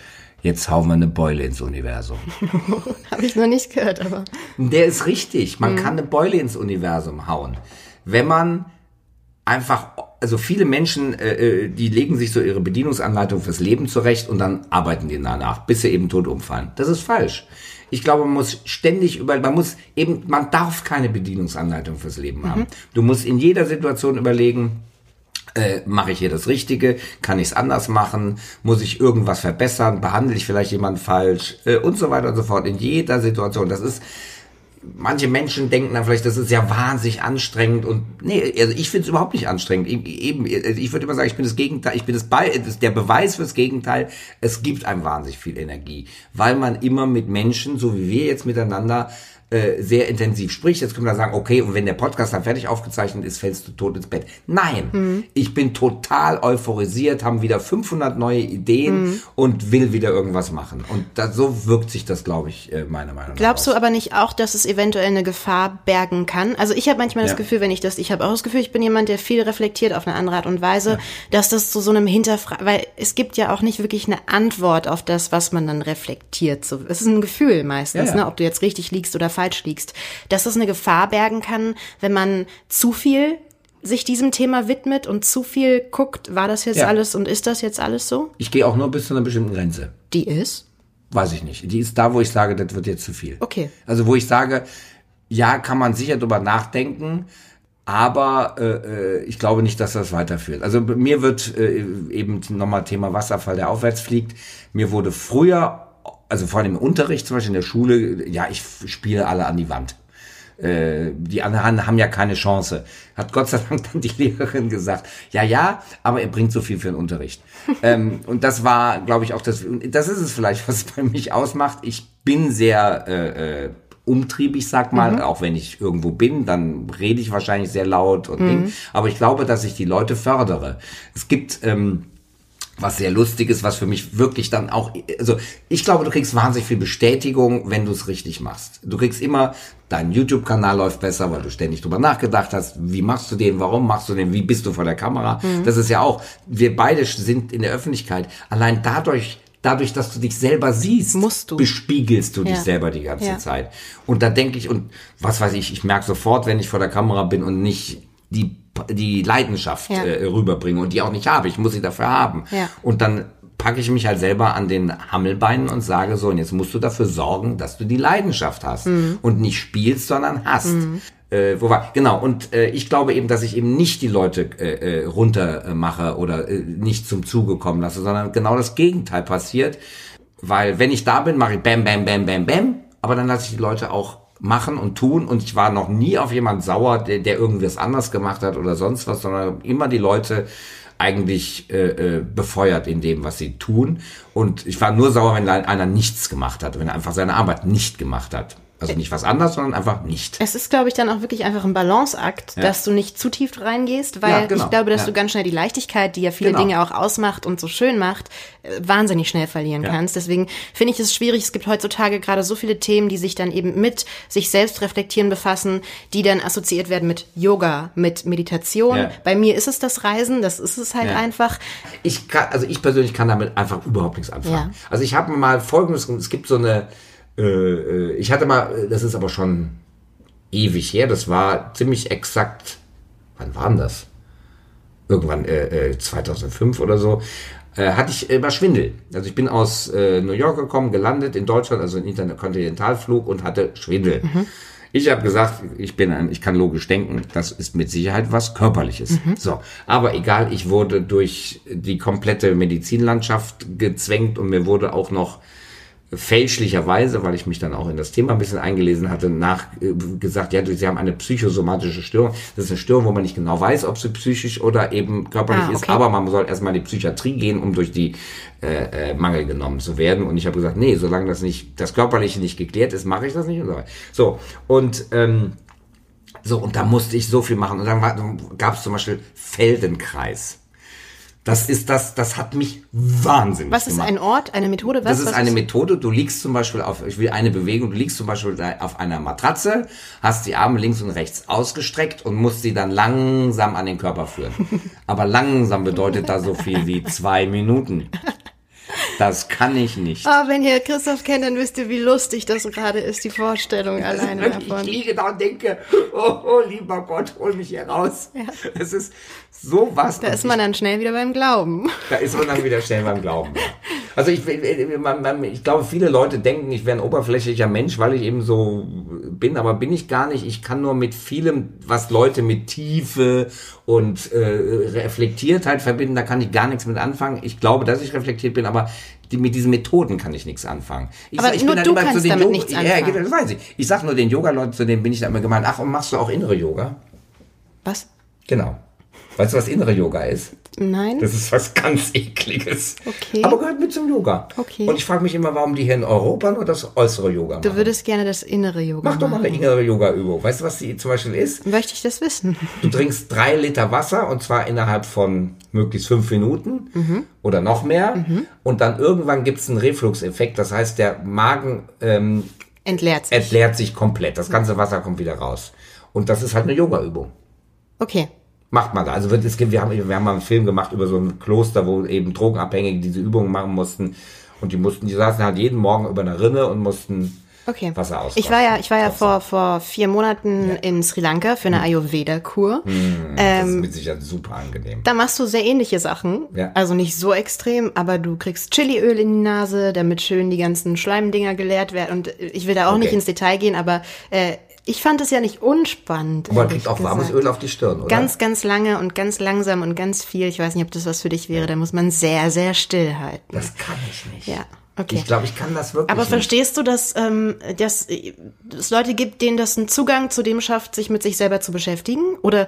jetzt hauen wir eine Beule ins Universum. [LAUGHS] Habe ich noch nicht gehört, aber. Der ist richtig, man mhm. kann eine Beule ins Universum hauen. Wenn man einfach also viele Menschen, äh, äh, die legen sich so ihre Bedienungsanleitung fürs Leben zurecht und dann arbeiten die danach, bis sie eben tot umfallen. Das ist falsch. Ich glaube, man muss ständig über, man muss eben, man darf keine Bedienungsanleitung fürs Leben haben. Mhm. Du musst in jeder Situation überlegen, äh, mache ich hier das Richtige? Kann ich es anders machen? Muss ich irgendwas verbessern? Behandle ich vielleicht jemand falsch? Äh, und so weiter und so fort. In jeder Situation. Das ist manche Menschen denken dann vielleicht, das ist ja wahnsinnig anstrengend und nee, also ich finde es überhaupt nicht anstrengend. Eben, also ich würde immer sagen, ich bin das Gegenteil, ich bin das, Be der Beweis fürs Gegenteil. Es gibt einem wahnsinnig viel Energie, weil man immer mit Menschen, so wie wir jetzt miteinander, äh, sehr intensiv spricht. Jetzt können wir sagen, okay, und wenn der Podcast dann fertig aufgezeichnet ist, fällst du tot ins Bett. Nein, mhm. ich bin total euphorisiert, haben wieder 500 neue Ideen mhm. und will wieder irgendwas machen. Und da, so wirkt sich das, glaube ich, äh, meiner Meinung nach. Glaubst aus. du aber nicht auch, dass es eventuell eine Gefahr bergen kann? Also ich habe manchmal ja. das Gefühl, wenn ich das, ich habe auch das Gefühl, ich bin jemand, der viel reflektiert auf eine andere Art und Weise, ja. dass das zu so einem Hinterfragen, weil es gibt ja auch nicht wirklich eine Antwort auf das, was man dann reflektiert. So, es ist ein Gefühl meistens, ja, ne, ob du jetzt richtig liegst oder falsch liegst, dass es eine Gefahr bergen kann, wenn man zu viel sich diesem Thema widmet und zu viel guckt, war das jetzt ja. alles und ist das jetzt alles so? Ich gehe auch nur bis zu einer bestimmten Grenze. Die ist? Weiß ich nicht. Die ist da, wo ich sage, das wird jetzt zu viel. Okay. Also wo ich sage, ja, kann man sicher drüber nachdenken, aber äh, äh ich glaube nicht, dass das weiterführt. Also mir wird äh, eben nochmal Thema Wasserfall, der aufwärts fliegt. Mir wurde früher also vor allem im Unterricht, zum Beispiel in der Schule, ja, ich spiele alle an die Wand. Äh, die anderen haben ja keine Chance. Hat Gott sei Dank dann die [LAUGHS] Lehrerin gesagt, ja, ja, aber er bringt so viel für den Unterricht. [LAUGHS] ähm, und das war, glaube ich, auch das, das ist es vielleicht, [LAUGHS] was bei mich ausmacht. Ich bin sehr äh, äh, umtriebig, sag mal, mhm. auch wenn ich irgendwo bin, dann rede ich wahrscheinlich sehr laut und mhm. Ding. Aber ich glaube, dass ich die Leute fördere. Es gibt ähm, was sehr lustig ist, was für mich wirklich dann auch, also ich glaube, du kriegst wahnsinnig viel Bestätigung, wenn du es richtig machst. Du kriegst immer, dein YouTube-Kanal läuft besser, weil du ständig drüber nachgedacht hast, wie machst du den, warum machst du den, wie bist du vor der Kamera. Mhm. Das ist ja auch, wir beide sind in der Öffentlichkeit. Allein dadurch dadurch, dass du dich selber siehst, Musst du. bespiegelst du ja. dich selber die ganze ja. Zeit. Und da denke ich, und was weiß ich, ich merke sofort, wenn ich vor der Kamera bin und nicht die die Leidenschaft ja. äh, rüberbringe und die auch nicht habe. Ich muss sie dafür haben. Ja. Und dann packe ich mich halt selber an den Hammelbeinen und sage so, und jetzt musst du dafür sorgen, dass du die Leidenschaft hast mhm. und nicht spielst, sondern hast. Mhm. Äh, wo war, genau, und äh, ich glaube eben, dass ich eben nicht die Leute äh, äh, runter äh, mache oder äh, nicht zum Zuge kommen lasse, sondern genau das Gegenteil passiert. Weil wenn ich da bin, mache ich bam, bam, bam, bam, bam, aber dann lasse ich die Leute auch machen und tun und ich war noch nie auf jemand sauer, der, der irgendwas anders gemacht hat oder sonst was, sondern immer die Leute eigentlich äh, äh, befeuert in dem, was sie tun. Und ich war nur sauer, wenn einer nichts gemacht hat, wenn er einfach seine Arbeit nicht gemacht hat. Also nicht was anderes, sondern einfach nicht. Es ist, glaube ich, dann auch wirklich einfach ein Balanceakt, ja. dass du nicht zu tief reingehst, weil ja, genau. ich glaube, dass ja. du ganz schnell die Leichtigkeit, die ja viele genau. Dinge auch ausmacht und so schön macht, äh, wahnsinnig schnell verlieren kannst. Deswegen finde ich es schwierig. Es gibt heutzutage gerade so viele Themen, die sich dann eben mit sich selbst reflektieren befassen, die dann assoziiert werden mit Yoga, mit Meditation. Bei mir ist es das Reisen, das ist es halt einfach. Ich kann, also ich persönlich kann damit einfach überhaupt nichts anfangen. Also ich habe mal folgendes, es gibt so eine äh, äh, ich hatte mal, das ist aber schon ewig her, das war ziemlich exakt, wann war denn das? Irgendwann äh, 2005 äh, oder so, äh, hatte ich immer Schwindel. Also ich bin aus äh, New York gekommen, gelandet in Deutschland, also ein Interkontinentalflug und hatte Schwindel. Mhm. Ich habe gesagt, ich bin ein, ich kann logisch denken, das ist mit Sicherheit was körperliches. Mhm. So, aber egal, ich wurde durch die komplette Medizinlandschaft gezwängt und mir wurde auch noch fälschlicherweise, weil ich mich dann auch in das Thema ein bisschen eingelesen hatte, nachgesagt, äh, ja, sie haben eine psychosomatische Störung. Das ist eine Störung, wo man nicht genau weiß, ob sie psychisch oder eben körperlich ah, okay. ist, aber man soll erstmal in die Psychiatrie gehen, um durch die äh, äh, Mangel genommen zu werden. Und ich habe gesagt, nee, solange das nicht, das Körperliche nicht geklärt ist, mache ich das nicht. Und so, so und ähm, so, und da musste ich so viel machen. Und dann gab es zum Beispiel Feldenkreis. Das ist das, das hat mich wahnsinnig Was ist gemacht. ein Ort, eine Methode? Was, das ist was eine ist? Methode. Du liegst zum Beispiel auf, ich will eine Bewegung, du liegst zum Beispiel auf einer Matratze, hast die Arme links und rechts ausgestreckt und musst sie dann langsam an den Körper führen. [LAUGHS] Aber langsam bedeutet da so viel wie zwei Minuten. Das kann ich nicht. Aber wenn ihr Christoph kennt, dann wisst ihr, wie lustig das gerade ist, die Vorstellung das alleine wirklich, davon. Ich liege da und denke, oh, oh lieber Gott, hol mich hier raus. Ja. Es ist so was. Da ist man dann schnell wieder beim Glauben. Da ist man dann wieder schnell beim Glauben. Also ich, ich glaube, viele Leute denken, ich wäre ein oberflächlicher Mensch, weil ich eben so bin, aber bin ich gar nicht. Ich kann nur mit vielem, was Leute mit Tiefe und äh, Reflektiertheit verbinden, da kann ich gar nichts mit anfangen. Ich glaube, dass ich reflektiert bin, aber die, mit diesen Methoden kann ich nichts anfangen. Ich, aber ich nur bin du kannst damit Yoga, nichts anfangen. Ja, das weiß ich. Ich sag nur den Yoga-Leuten, zu denen bin ich da immer gemeint, ach, und machst du auch innere Yoga? Was? Genau. Weißt du, was innere Yoga ist? Nein. Das ist was ganz ekliges. Okay. Aber gehört mit zum Yoga. Okay. Und ich frage mich immer, warum die hier in Europa nur das äußere Yoga machen. Du würdest gerne das innere Yoga Mach doch mal eine innere Yoga-Übung. Weißt du, was die zum Beispiel ist? Möchte ich das wissen? Du trinkst drei Liter Wasser und zwar innerhalb von möglichst fünf Minuten mhm. oder noch mehr. Mhm. Und dann irgendwann gibt es einen Refluxeffekt. Das heißt, der Magen ähm, entleert, sich. entleert sich komplett. Das ganze Wasser kommt wieder raus. Und das ist halt eine Yoga-Übung. Okay macht man da. Also wird, es gibt, wir haben, wir haben mal einen Film gemacht über so ein Kloster, wo eben Drogenabhängige diese Übungen machen mussten. Und die mussten, die saßen halt jeden Morgen über einer Rinne und mussten okay. Wasser aus. Ich war ja, ich war ja vor, vor vier Monaten ja. in Sri Lanka für eine hm. Ayurveda-Kur. Hm, das ähm, ist mit Sicherheit super angenehm. Da machst du sehr ähnliche Sachen. Ja. Also nicht so extrem, aber du kriegst Chiliöl in die Nase, damit schön die ganzen Schleimdinger geleert werden. Und ich will da auch okay. nicht ins Detail gehen, aber äh, ich fand es ja nicht unspannend. Aber man kriegt auch warmes Öl auf die Stirn, oder? Ganz, ganz lange und ganz langsam und ganz viel. Ich weiß nicht, ob das was für dich wäre. Da muss man sehr, sehr still halten. Das kann ich nicht. Ja. Okay. Ich glaube, ich kann das wirklich. Aber nicht. verstehst du, dass, ähm, dass es Leute gibt, denen das einen Zugang zu dem schafft, sich mit sich selber zu beschäftigen? Oder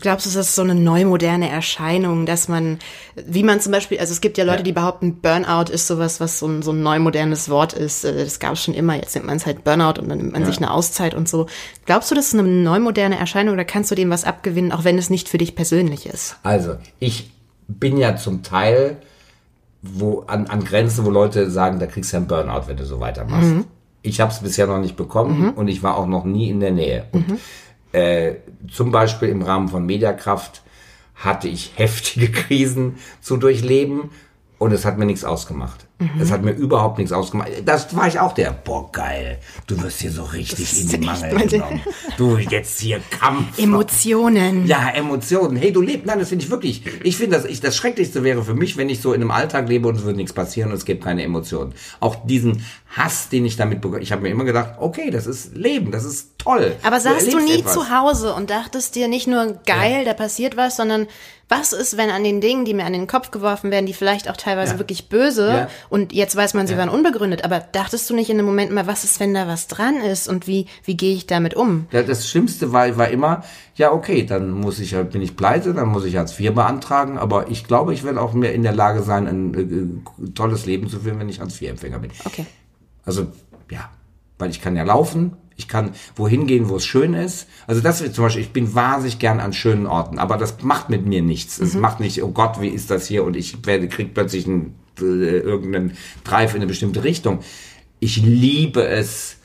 glaubst du, das ist so eine neumoderne Erscheinung, dass man, wie man zum Beispiel, also es gibt ja Leute, ja. die behaupten, Burnout ist sowas, was so ein, so ein neumodernes Wort ist. Äh, das gab es schon immer. Jetzt nennt man es halt Burnout und dann nimmt man ja. sich eine Auszeit und so. Glaubst du, das ist eine neumoderne Erscheinung oder kannst du dem was abgewinnen, auch wenn es nicht für dich persönlich ist? Also, ich bin ja zum Teil wo an, an Grenzen, wo Leute sagen, da kriegst du ja einen Burnout, wenn du so weitermachst. Mhm. Ich habe es bisher noch nicht bekommen mhm. und ich war auch noch nie in der Nähe. Und, mhm. äh, zum Beispiel im Rahmen von Mediakraft hatte ich [LAUGHS] heftige Krisen zu durchleben und es hat mir nichts ausgemacht. Mhm. Es hat mir überhaupt nichts ausgemacht. Das war ich auch der. Boah, geil. Du wirst hier so richtig in die Mangel genommen. Du jetzt hier Kampf. Emotionen. Ja, Emotionen. Hey, du lebst. Nein, das finde ich wirklich. Ich finde, das, ich, das Schrecklichste wäre für mich, wenn ich so in einem Alltag lebe und es würde nichts passieren und es gibt keine Emotionen. Auch diesen Hass, den ich damit bekomme. Ich habe mir immer gedacht, okay, das ist Leben, das ist toll. Aber saßt du, du nie etwas. zu Hause und dachtest dir nicht nur geil, ja. da passiert was, sondern was ist, wenn an den Dingen, die mir an den Kopf geworfen werden, die vielleicht auch teilweise ja. wirklich böse ja. Und jetzt weiß man, sie ja. waren unbegründet, aber dachtest du nicht in dem Moment mal, was ist, wenn da was dran ist und wie, wie gehe ich damit um? Ja, das Schlimmste war, war immer, ja, okay, dann muss ich, bin ich pleite, dann muss ich Hartz IV beantragen, aber ich glaube, ich werde auch mehr in der Lage sein, ein äh, tolles Leben zu führen, wenn ich Hartz IV-Empfänger bin. Okay. Also, ja, weil ich kann ja laufen, ich kann wohin gehen, wo es schön ist. Also das wird zum Beispiel, ich bin wahnsinnig gern an schönen Orten, aber das macht mit mir nichts. Es mhm. macht nicht, oh Gott, wie ist das hier? Und ich werde, krieg plötzlich einen, äh, irgendeinen Drive in eine bestimmte Richtung. Ich liebe es,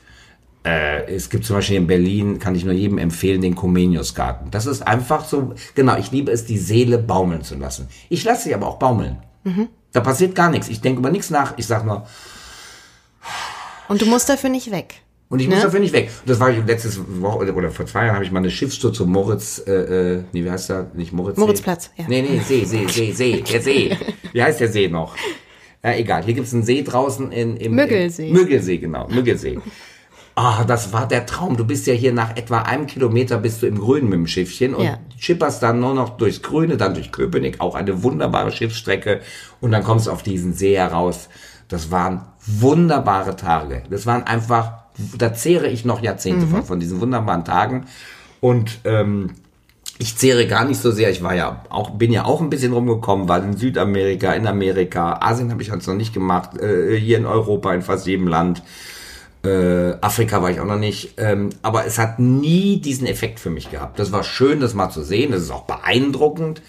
äh, es gibt zum Beispiel in Berlin, kann ich nur jedem empfehlen, den Comenius-Garten. Das ist einfach so, genau, ich liebe es, die Seele baumeln zu lassen. Ich lasse sie aber auch baumeln. Mhm. Da passiert gar nichts. Ich denke über nichts nach. Ich sage nur. Und du musst dafür nicht weg. Und ich ne? muss dafür nicht weg. Und das war ich letztes Woche oder vor zwei Jahren habe ich mal eine Schiffstour zum Moritz, äh, äh, nee, wie heißt der? Nicht Moritz. Moritzplatz, ja. Nee, nee, See, See, See, See, der See. Wie heißt der See noch? Ja, egal. Hier gibt's einen See draußen in, im Müggelsee. Im, Müggelsee, genau. Müggelsee. Ah, das war der Traum. Du bist ja hier nach etwa einem Kilometer bist du im Grünen mit dem Schiffchen und ja. schipperst dann nur noch durchs Grüne, dann durch Köpenick, auch eine wunderbare Schiffsstrecke und dann kommst du auf diesen See heraus. Das waren wunderbare Tage. Das waren einfach da zehre ich noch Jahrzehnte mhm. von, von diesen wunderbaren Tagen. Und ähm, ich zehre gar nicht so sehr. Ich war ja auch, bin ja auch ein bisschen rumgekommen, war in Südamerika, in Amerika, Asien habe ich jetzt noch nicht gemacht, äh, hier in Europa, in fast jedem Land. Äh, Afrika war ich auch noch nicht. Ähm, aber es hat nie diesen Effekt für mich gehabt. Das war schön, das mal zu sehen. Das ist auch beeindruckend.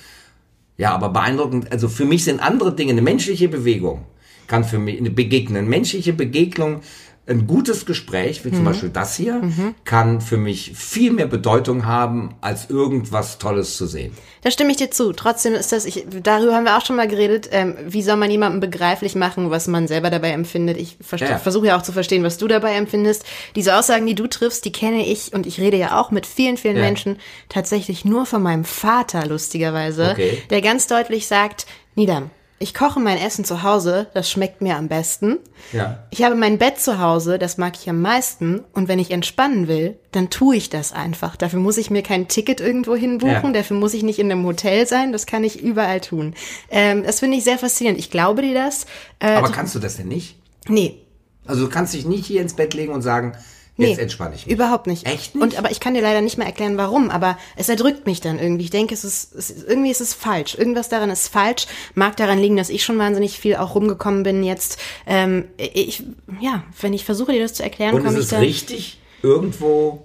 Ja, aber beeindruckend. Also für mich sind andere Dinge, eine menschliche Bewegung kann für mich eine Begegnung, eine menschliche Begegnung ein gutes Gespräch, wie zum mhm. Beispiel das hier, mhm. kann für mich viel mehr Bedeutung haben, als irgendwas Tolles zu sehen. Da stimme ich dir zu. Trotzdem ist das, ich, darüber haben wir auch schon mal geredet, ähm, wie soll man jemandem begreiflich machen, was man selber dabei empfindet. Ich ja. versuche ja auch zu verstehen, was du dabei empfindest. Diese Aussagen, die du triffst, die kenne ich und ich rede ja auch mit vielen, vielen ja. Menschen tatsächlich nur von meinem Vater, lustigerweise, okay. der ganz deutlich sagt, Niedam, ich koche mein Essen zu Hause, das schmeckt mir am besten. Ja. Ich habe mein Bett zu Hause, das mag ich am meisten. Und wenn ich entspannen will, dann tue ich das einfach. Dafür muss ich mir kein Ticket irgendwo hinbuchen, ja. dafür muss ich nicht in einem Hotel sein, das kann ich überall tun. Ähm, das finde ich sehr faszinierend. Ich glaube dir das. Äh, Aber kannst du das denn nicht? Nee. Also du kannst dich nicht hier ins Bett legen und sagen, Jetzt nee, entspanne ich mich. Überhaupt nicht. Echt nicht? Und aber ich kann dir leider nicht mehr erklären, warum. Aber es erdrückt mich dann irgendwie. Ich denke, es ist, es irgendwie ist es falsch. Irgendwas daran ist falsch. Mag daran liegen, dass ich schon wahnsinnig viel auch rumgekommen bin jetzt. Ähm, ich, ja, wenn ich versuche dir das zu erklären, komme ich da. Und ist es richtig irgendwo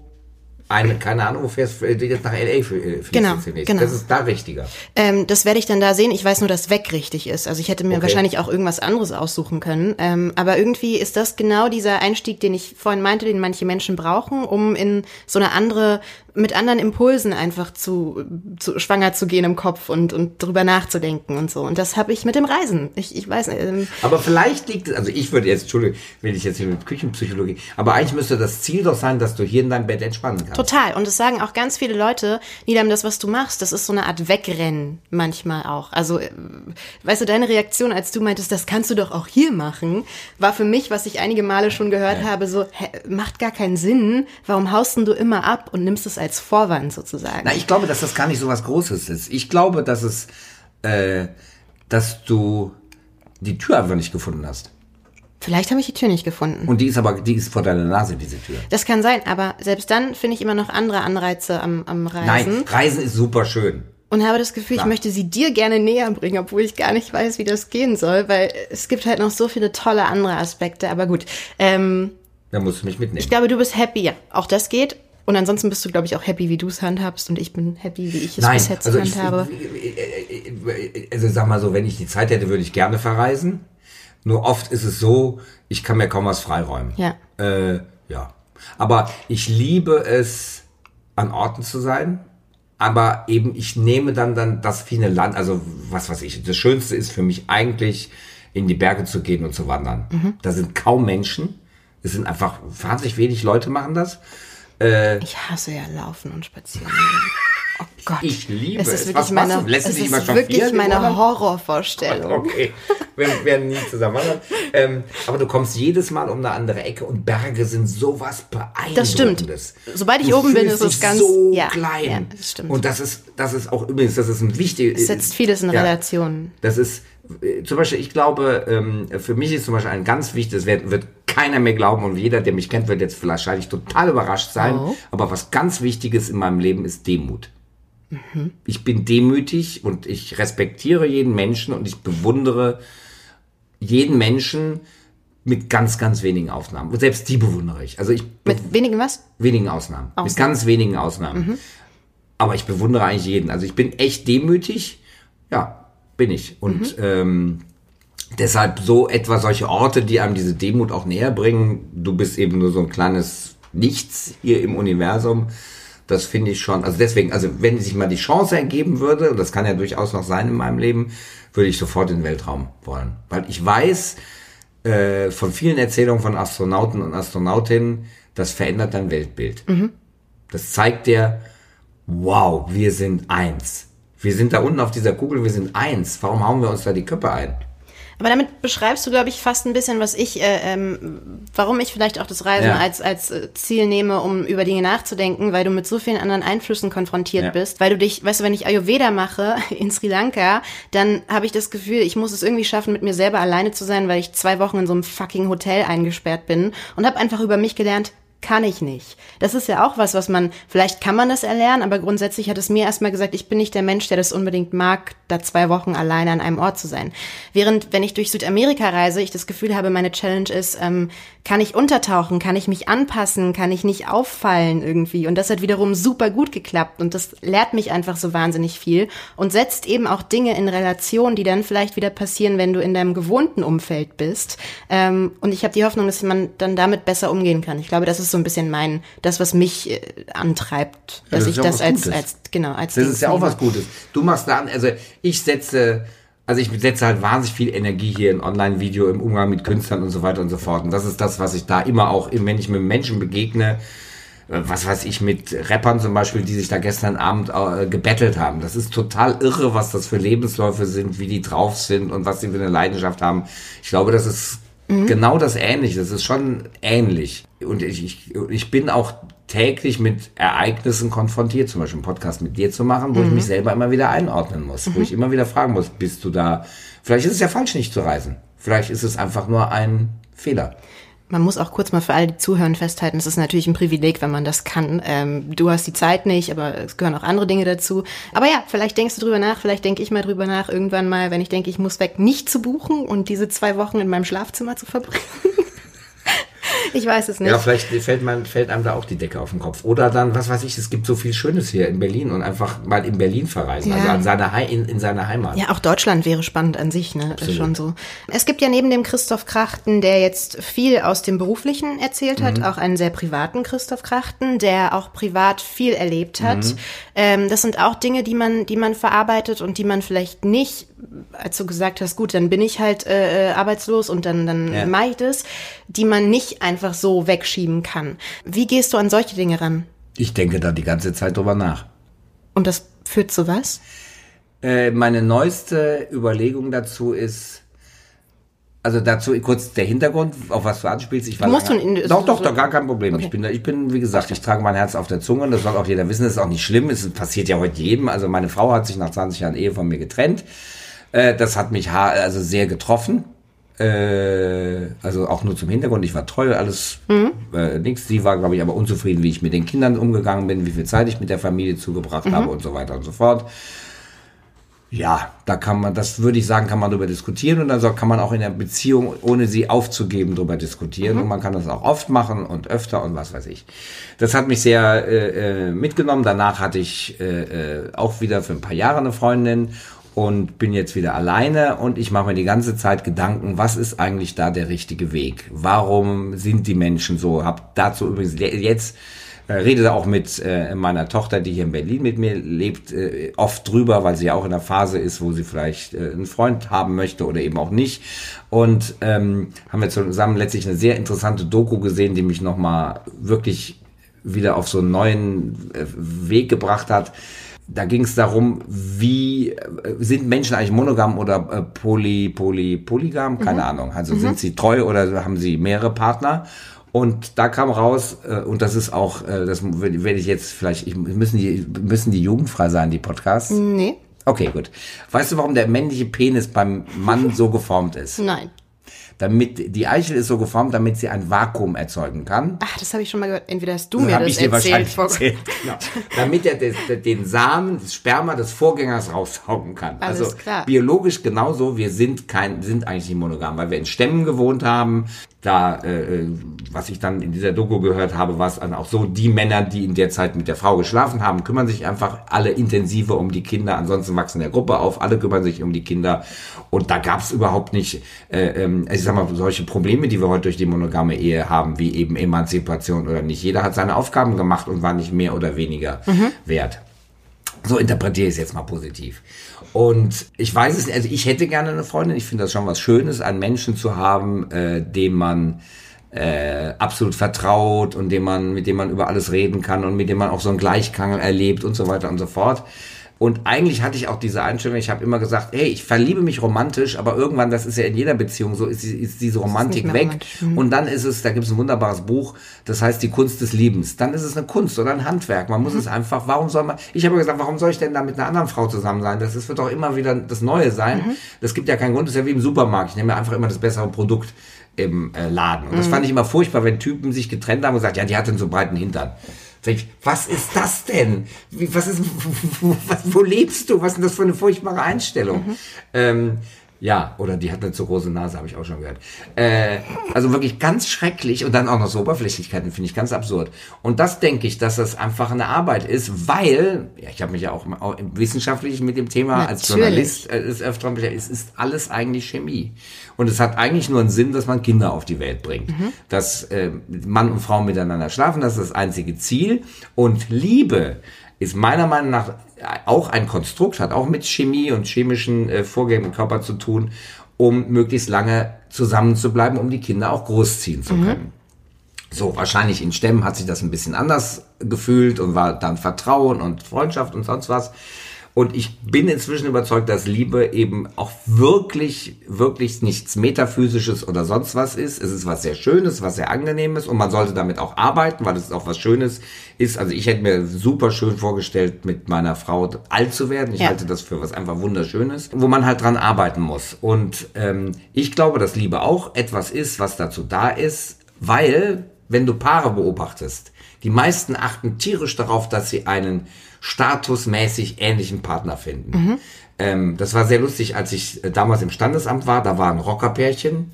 eine, keine Ahnung, wo fährst du jetzt nach L.A. für, äh, für genau, genau. Das ist da richtiger. Ähm, das werde ich dann da sehen. Ich weiß nur, dass weg richtig ist. Also ich hätte mir okay. wahrscheinlich auch irgendwas anderes aussuchen können. Ähm, aber irgendwie ist das genau dieser Einstieg, den ich vorhin meinte, den manche Menschen brauchen, um in so eine andere mit anderen Impulsen einfach zu, zu schwanger zu gehen im Kopf und, und drüber nachzudenken und so. Und das habe ich mit dem Reisen. Ich, ich weiß nicht. Ähm aber vielleicht liegt es, also ich würde jetzt, Entschuldigung, will ich jetzt hier mit Küchenpsychologie, aber eigentlich müsste das Ziel doch sein, dass du hier in deinem Bett entspannen kannst. Total. Und das sagen auch ganz viele Leute, Niedam, das, was du machst, das ist so eine Art Wegrennen manchmal auch. Also, äh, weißt du, deine Reaktion, als du meintest, das kannst du doch auch hier machen, war für mich, was ich einige Male schon gehört habe, so, hä, macht gar keinen Sinn. Warum haust du immer ab und nimmst es als Vorwand sozusagen. Na, ich glaube, dass das gar nicht so was Großes ist. Ich glaube, dass es, äh, dass du die Tür einfach nicht gefunden hast. Vielleicht habe ich die Tür nicht gefunden. Und die ist aber, die ist vor deiner Nase, diese Tür. Das kann sein, aber selbst dann finde ich immer noch andere Anreize am, am Reisen. Nein, Reisen ist super schön. Und habe das Gefühl, Klar. ich möchte sie dir gerne näher bringen, obwohl ich gar nicht weiß, wie das gehen soll, weil es gibt halt noch so viele tolle andere Aspekte. Aber gut, ähm, Da musst du mich mitnehmen. ich glaube, du bist happy. Ja, auch das geht. Und ansonsten bist du, glaube ich, auch happy, wie du es handhabst. Und ich bin happy, wie ich es Nein, bis jetzt also ich, handhabe. also sag mal so, wenn ich die Zeit hätte, würde ich gerne verreisen. Nur oft ist es so, ich kann mir kaum was freiräumen. Ja. Äh, ja. Aber ich liebe es, an Orten zu sein. Aber eben, ich nehme dann dann das viele Land, also was weiß ich. Das Schönste ist für mich eigentlich, in die Berge zu gehen und zu wandern. Mhm. Da sind kaum Menschen. Es sind einfach wahnsinnig wenig Leute machen das. Ich hasse ja Laufen und Spazieren. [LAUGHS] Oh Gott. Ich liebe es. es. Ist wirklich Was meine, du? Lässt es ist wirklich meine? Horrorvorstellung. Okay, wir werden nie zusammen wandern. Ähm, aber du kommst jedes Mal um eine andere Ecke und Berge sind sowas beeindruckendes. Das stimmt. Sobald ich du oben bin, ist es ganz- so ja, klein. ja, das stimmt. Und das ist, das ist auch übrigens, das ist ein wichtiges. Es setzt vieles in Ja. Relation. Das ist äh, zum Beispiel, ich glaube, ähm, für mich ist zum Beispiel ein ganz wichtiges, wird, wird keiner mehr glauben und jeder, der mich kennt, wird jetzt wahrscheinlich total überrascht sein. Oh. Aber was ganz Wichtiges in meinem Leben ist Demut. Mhm. Ich bin demütig und ich respektiere jeden Menschen und ich bewundere jeden Menschen mit ganz, ganz wenigen Ausnahmen. Und selbst die bewundere ich. Also ich Mit wenigen was? wenigen Ausnahmen. Mit Ausnahmen. ganz wenigen Ausnahmen. Aber ich bewundere eigentlich jeden. Also ich bin echt demütig. Ja, bin ich. Und ähm, deshalb so etwa solche Orte, die einem diese Demut auch näher bringen. Du bist eben nur so ein kleines Nichts hier im Universum. Das finde ich schon. Also deswegen, also wenn sich mal die Chance ergeben würde, und das kann ja durchaus noch sein in meinem Leben, würde ich sofort in den Weltraum wollen. Weil ich weiß äh, von vielen Erzählungen von Astronauten und Astronautinnen, das verändert dein Weltbild. Das zeigt dir, wow, wir sind eins. Wir sind da unten auf dieser Kugel, wir sind eins. Warum hauen wir uns da die Köpfe ein? Aber damit beschreibst du, glaube ich, fast ein bisschen, was ich, äh, ähm, warum ich vielleicht auch das Reisen Ja. als, als äh, Ziel nehme, um über Dinge nachzudenken, weil du mit so vielen anderen Einflüssen konfrontiert Ja. bist. Weil du dich, weißt du, wenn ich Ayurveda mache [LAUGHS] in Sri Lanka, dann habe ich das Gefühl, ich muss es irgendwie schaffen, mit mir selber alleine zu sein, weil ich zwei Wochen in so einem fucking Hotel eingesperrt bin und habe einfach über mich gelernt, kann ich nicht. Das ist ja auch was, was man, vielleicht kann man das erlernen, aber grundsätzlich hat es mir erstmal gesagt, ich bin nicht der Mensch, der das unbedingt mag, da zwei Wochen alleine an einem Ort zu sein. Während, wenn ich durch Südamerika reise, ich das Gefühl habe, meine Challenge ist, ähm, kann ich untertauchen, kann ich mich anpassen, kann ich nicht auffallen irgendwie. Und das hat wiederum super gut geklappt und das lehrt mich einfach so wahnsinnig viel und setzt eben auch Dinge in Relation, die dann vielleicht wieder passieren, wenn du in deinem gewohnten Umfeld bist. Ähm, und ich habe die Hoffnung, dass man dann damit besser umgehen kann. Ich glaube, das ist so ein bisschen mein, das, was mich äh, antreibt, Ja, dass das ich ist das als, Gutes. als, genau, als Das Ding ist ja auch was Gutes. Du machst da, also ich setze, also ich setze halt wahnsinnig viel Energie hier in Online-Video, im Umgang mit Künstlern und so weiter und so fort. Und das ist das, was ich da immer auch, wenn ich mit Menschen begegne, äh, was weiß ich, mit Rappern zum Beispiel, die sich da gestern Abend äh, gebettelt haben. Das ist total irre, was das für Lebensläufe sind, wie die drauf sind und was sie für eine Leidenschaft haben. Ich glaube, das ist genau das Ähnliche. Das ist schon ähnlich. Und ich, ich, ich bin auch täglich mit Ereignissen konfrontiert, zum Beispiel einen Podcast mit dir zu machen, wo ich mich selber immer wieder einordnen muss, wo ich immer wieder fragen muss, bist du da? Vielleicht ist es ja falsch, nicht zu reisen. Vielleicht ist es einfach nur ein Fehler. Man muss auch kurz mal für alle, die zuhören, festhalten, es ist natürlich ein Privileg, wenn man das kann. Ähm, du hast die Zeit nicht, aber es gehören auch andere Dinge dazu. Aber ja, vielleicht denkst du drüber nach, vielleicht denke ich mal drüber nach, irgendwann mal, wenn ich denke, ich muss weg, nicht zu buchen und diese zwei Wochen in meinem Schlafzimmer zu verbringen. [LAUGHS] [LAUGHS] ich weiß es nicht. Ja, vielleicht fällt, man, fällt einem da auch die Decke auf den Kopf. Oder dann, was weiß ich, es gibt so viel Schönes hier in Berlin und einfach mal in Berlin verreisen, Ja. also an seiner Hei- in, in seiner Heimat. Ja, auch Deutschland wäre spannend an sich, ne? Absolut. Schon so. Es gibt ja neben dem Christoph Krachten, der jetzt viel aus dem Beruflichen erzählt Mhm. hat, auch einen sehr privaten Christoph Krachten, der auch privat viel erlebt hat. Mhm. Ähm, das sind auch Dinge, die man, die man verarbeitet und die man vielleicht nicht, als du gesagt hast, gut, dann bin ich halt äh, äh, arbeitslos und dann, dann Ja. mache ich das, die man nicht einfach so wegschieben kann. Wie gehst du an solche Dinge ran? Ich denke da die ganze Zeit drüber nach. Und das führt zu was? Äh, meine neueste Überlegung dazu ist, also dazu kurz der Hintergrund, auf was du anspielst. Ich war Du musst lange- in- doch, doch, doch, gar kein Problem. Okay. Ich bin, da- ich bin, wie gesagt, ich trage mein Herz auf der Zunge und das soll auch jeder wissen. Das ist auch nicht schlimm. Es passiert ja heute jedem. Also meine Frau hat sich nach 20 Jahren Ehe von mir getrennt. Äh, das hat mich also sehr getroffen. Äh, also auch nur zum Hintergrund. Ich war treu, alles mhm. äh, nichts. Sie war, glaube ich, aber unzufrieden, wie ich mit den Kindern umgegangen bin, wie viel Zeit ich mit der Familie zugebracht mhm. habe und so weiter und so fort. Ja, da kann man, das würde ich sagen, kann man darüber diskutieren und dann kann man auch in der Beziehung, ohne sie aufzugeben, darüber diskutieren mhm. und man kann das auch oft machen und öfter und was weiß ich. Das hat mich sehr äh, äh mitgenommen. Danach hatte ich äh, auch wieder für ein paar Jahre eine Freundin und bin jetzt wieder alleine und ich mache mir die ganze Zeit Gedanken, was ist eigentlich da der richtige Weg? Warum sind die Menschen so? Hab dazu übrigens jetzt äh, rede auch mit äh, meiner Tochter, die hier in Berlin mit mir lebt, äh, oft drüber, weil sie ja auch in der Phase ist, wo sie vielleicht äh, einen Freund haben möchte oder eben auch nicht. Und ähm, haben wir zusammen letztlich eine sehr interessante Doku gesehen, die mich nochmal wirklich wieder auf so einen neuen äh, Weg gebracht hat. Da ging es darum, wie äh, sind Menschen eigentlich monogam oder äh, poly, poly, polygam? Keine mhm. Ahnung. Also mhm. sind sie treu oder haben sie mehrere Partner? Und da kam raus, äh, und das ist auch, das werde ich jetzt vielleicht, ich, müssen, die, müssen die jugendfrei sein, die Podcasts? Nee. Okay, gut. Weißt du, warum der männliche Penis beim Mann so geformt ist? Nein damit die Eichel ist so geformt, damit sie ein Vakuum erzeugen kann. Ach, das habe ich schon mal gehört. Entweder hast du das mir das ich erzählt. Dir erzählt. Genau. [LAUGHS] Damit er des, den Samen, das Sperma des Vorgängers raussaugen kann. Alles also klar. biologisch genauso. Wir sind kein, sind eigentlich nicht monogam, weil wir in Stämmen gewohnt haben da, äh, was ich dann in dieser Doku gehört habe, war es dann auch so, die Männer, die in der Zeit mit der Frau geschlafen haben, kümmern sich einfach alle intensiver um die Kinder, ansonsten wachsen der Gruppe auf, alle kümmern sich um die Kinder und da gab es überhaupt nicht, äh, äh, ich sag mal, solche Probleme, die wir heute durch die monogame Ehe haben, wie eben Emanzipation oder nicht. Jeder hat seine Aufgaben gemacht und war nicht mehr oder weniger mhm. wert. So interpretiere ich es jetzt mal positiv. Und ich weiß es nicht, also ich hätte gerne eine Freundin. Ich finde das schon was Schönes, einen Menschen zu haben, äh, dem man äh, absolut vertraut und dem man, mit dem man über alles reden kann und mit dem man auch so einen Gleichklang erlebt und so weiter und so fort. Und eigentlich hatte ich auch diese Einstellung, ich habe immer gesagt, hey, ich verliebe mich romantisch, aber irgendwann, das ist ja in jeder Beziehung so, ist, ist diese Romantik weg. Mhm. Und dann ist es, da gibt es ein wunderbares Buch, das heißt Die Kunst des Liebens. Dann ist es eine Kunst oder ein Handwerk. Man muss mhm. es einfach, warum soll man, ich habe gesagt, warum soll ich denn da mit einer anderen Frau zusammen sein? Das ist, wird doch immer wieder das Neue sein. Mhm. Das gibt ja keinen Grund, das ist ja wie im Supermarkt. Ich nehme einfach immer das bessere Produkt im äh, Laden. Und das mhm. fand ich immer furchtbar, wenn Typen sich getrennt haben und gesagt, ja, die hat einen so breiten Hintern. Was ist das denn? Was ist, [LAUGHS] wo, was, wo lebst du? Was ist denn das für eine furchtbare Einstellung? Mhm. Ähm, ja, oder die hat eine zu große Nase, habe ich auch schon gehört. Äh, also wirklich ganz schrecklich und dann auch noch so Oberflächlichkeiten, finde ich ganz absurd. Und das denke ich, dass das einfach eine Arbeit ist, weil, ja, ich habe mich ja auch, auch wissenschaftlich mit dem Thema Natürlich. als Journalist äh, ist öfter es ist alles eigentlich Chemie. Und es hat eigentlich nur einen Sinn, dass man Kinder auf die Welt bringt. Mhm. Dass äh, Mann und Frau miteinander schlafen, das ist das einzige Ziel. Und Liebe ist meiner Meinung nach auch ein Konstrukt, hat auch mit Chemie und chemischen äh, Vorgängen im Körper zu tun, um möglichst lange zusammen zu bleiben, um die Kinder auch großziehen zu mhm. können. Mhm. So, wahrscheinlich in Stämmen hat sich das ein bisschen anders gefühlt und war dann Vertrauen und Freundschaft und sonst was. Und ich bin inzwischen überzeugt, dass Liebe eben auch wirklich, wirklich nichts Metaphysisches oder sonst was ist. Es ist was sehr Schönes, was sehr Angenehmes und man sollte damit auch arbeiten, weil es auch was Schönes ist. Also ich hätte mir super schön vorgestellt, mit meiner Frau alt zu werden. Ich ja. halte das für was einfach Wunderschönes, wo man halt dran arbeiten muss. Und ähm, ich glaube, dass Liebe auch etwas ist, was dazu da ist, weil, wenn du Paare beobachtest, die meisten achten tierisch darauf, dass sie einen statusmäßig ähnlichen Partner finden. Mhm. Ähm, das war sehr lustig, als ich äh, damals im Standesamt war. Da war ein Rockerpärchen,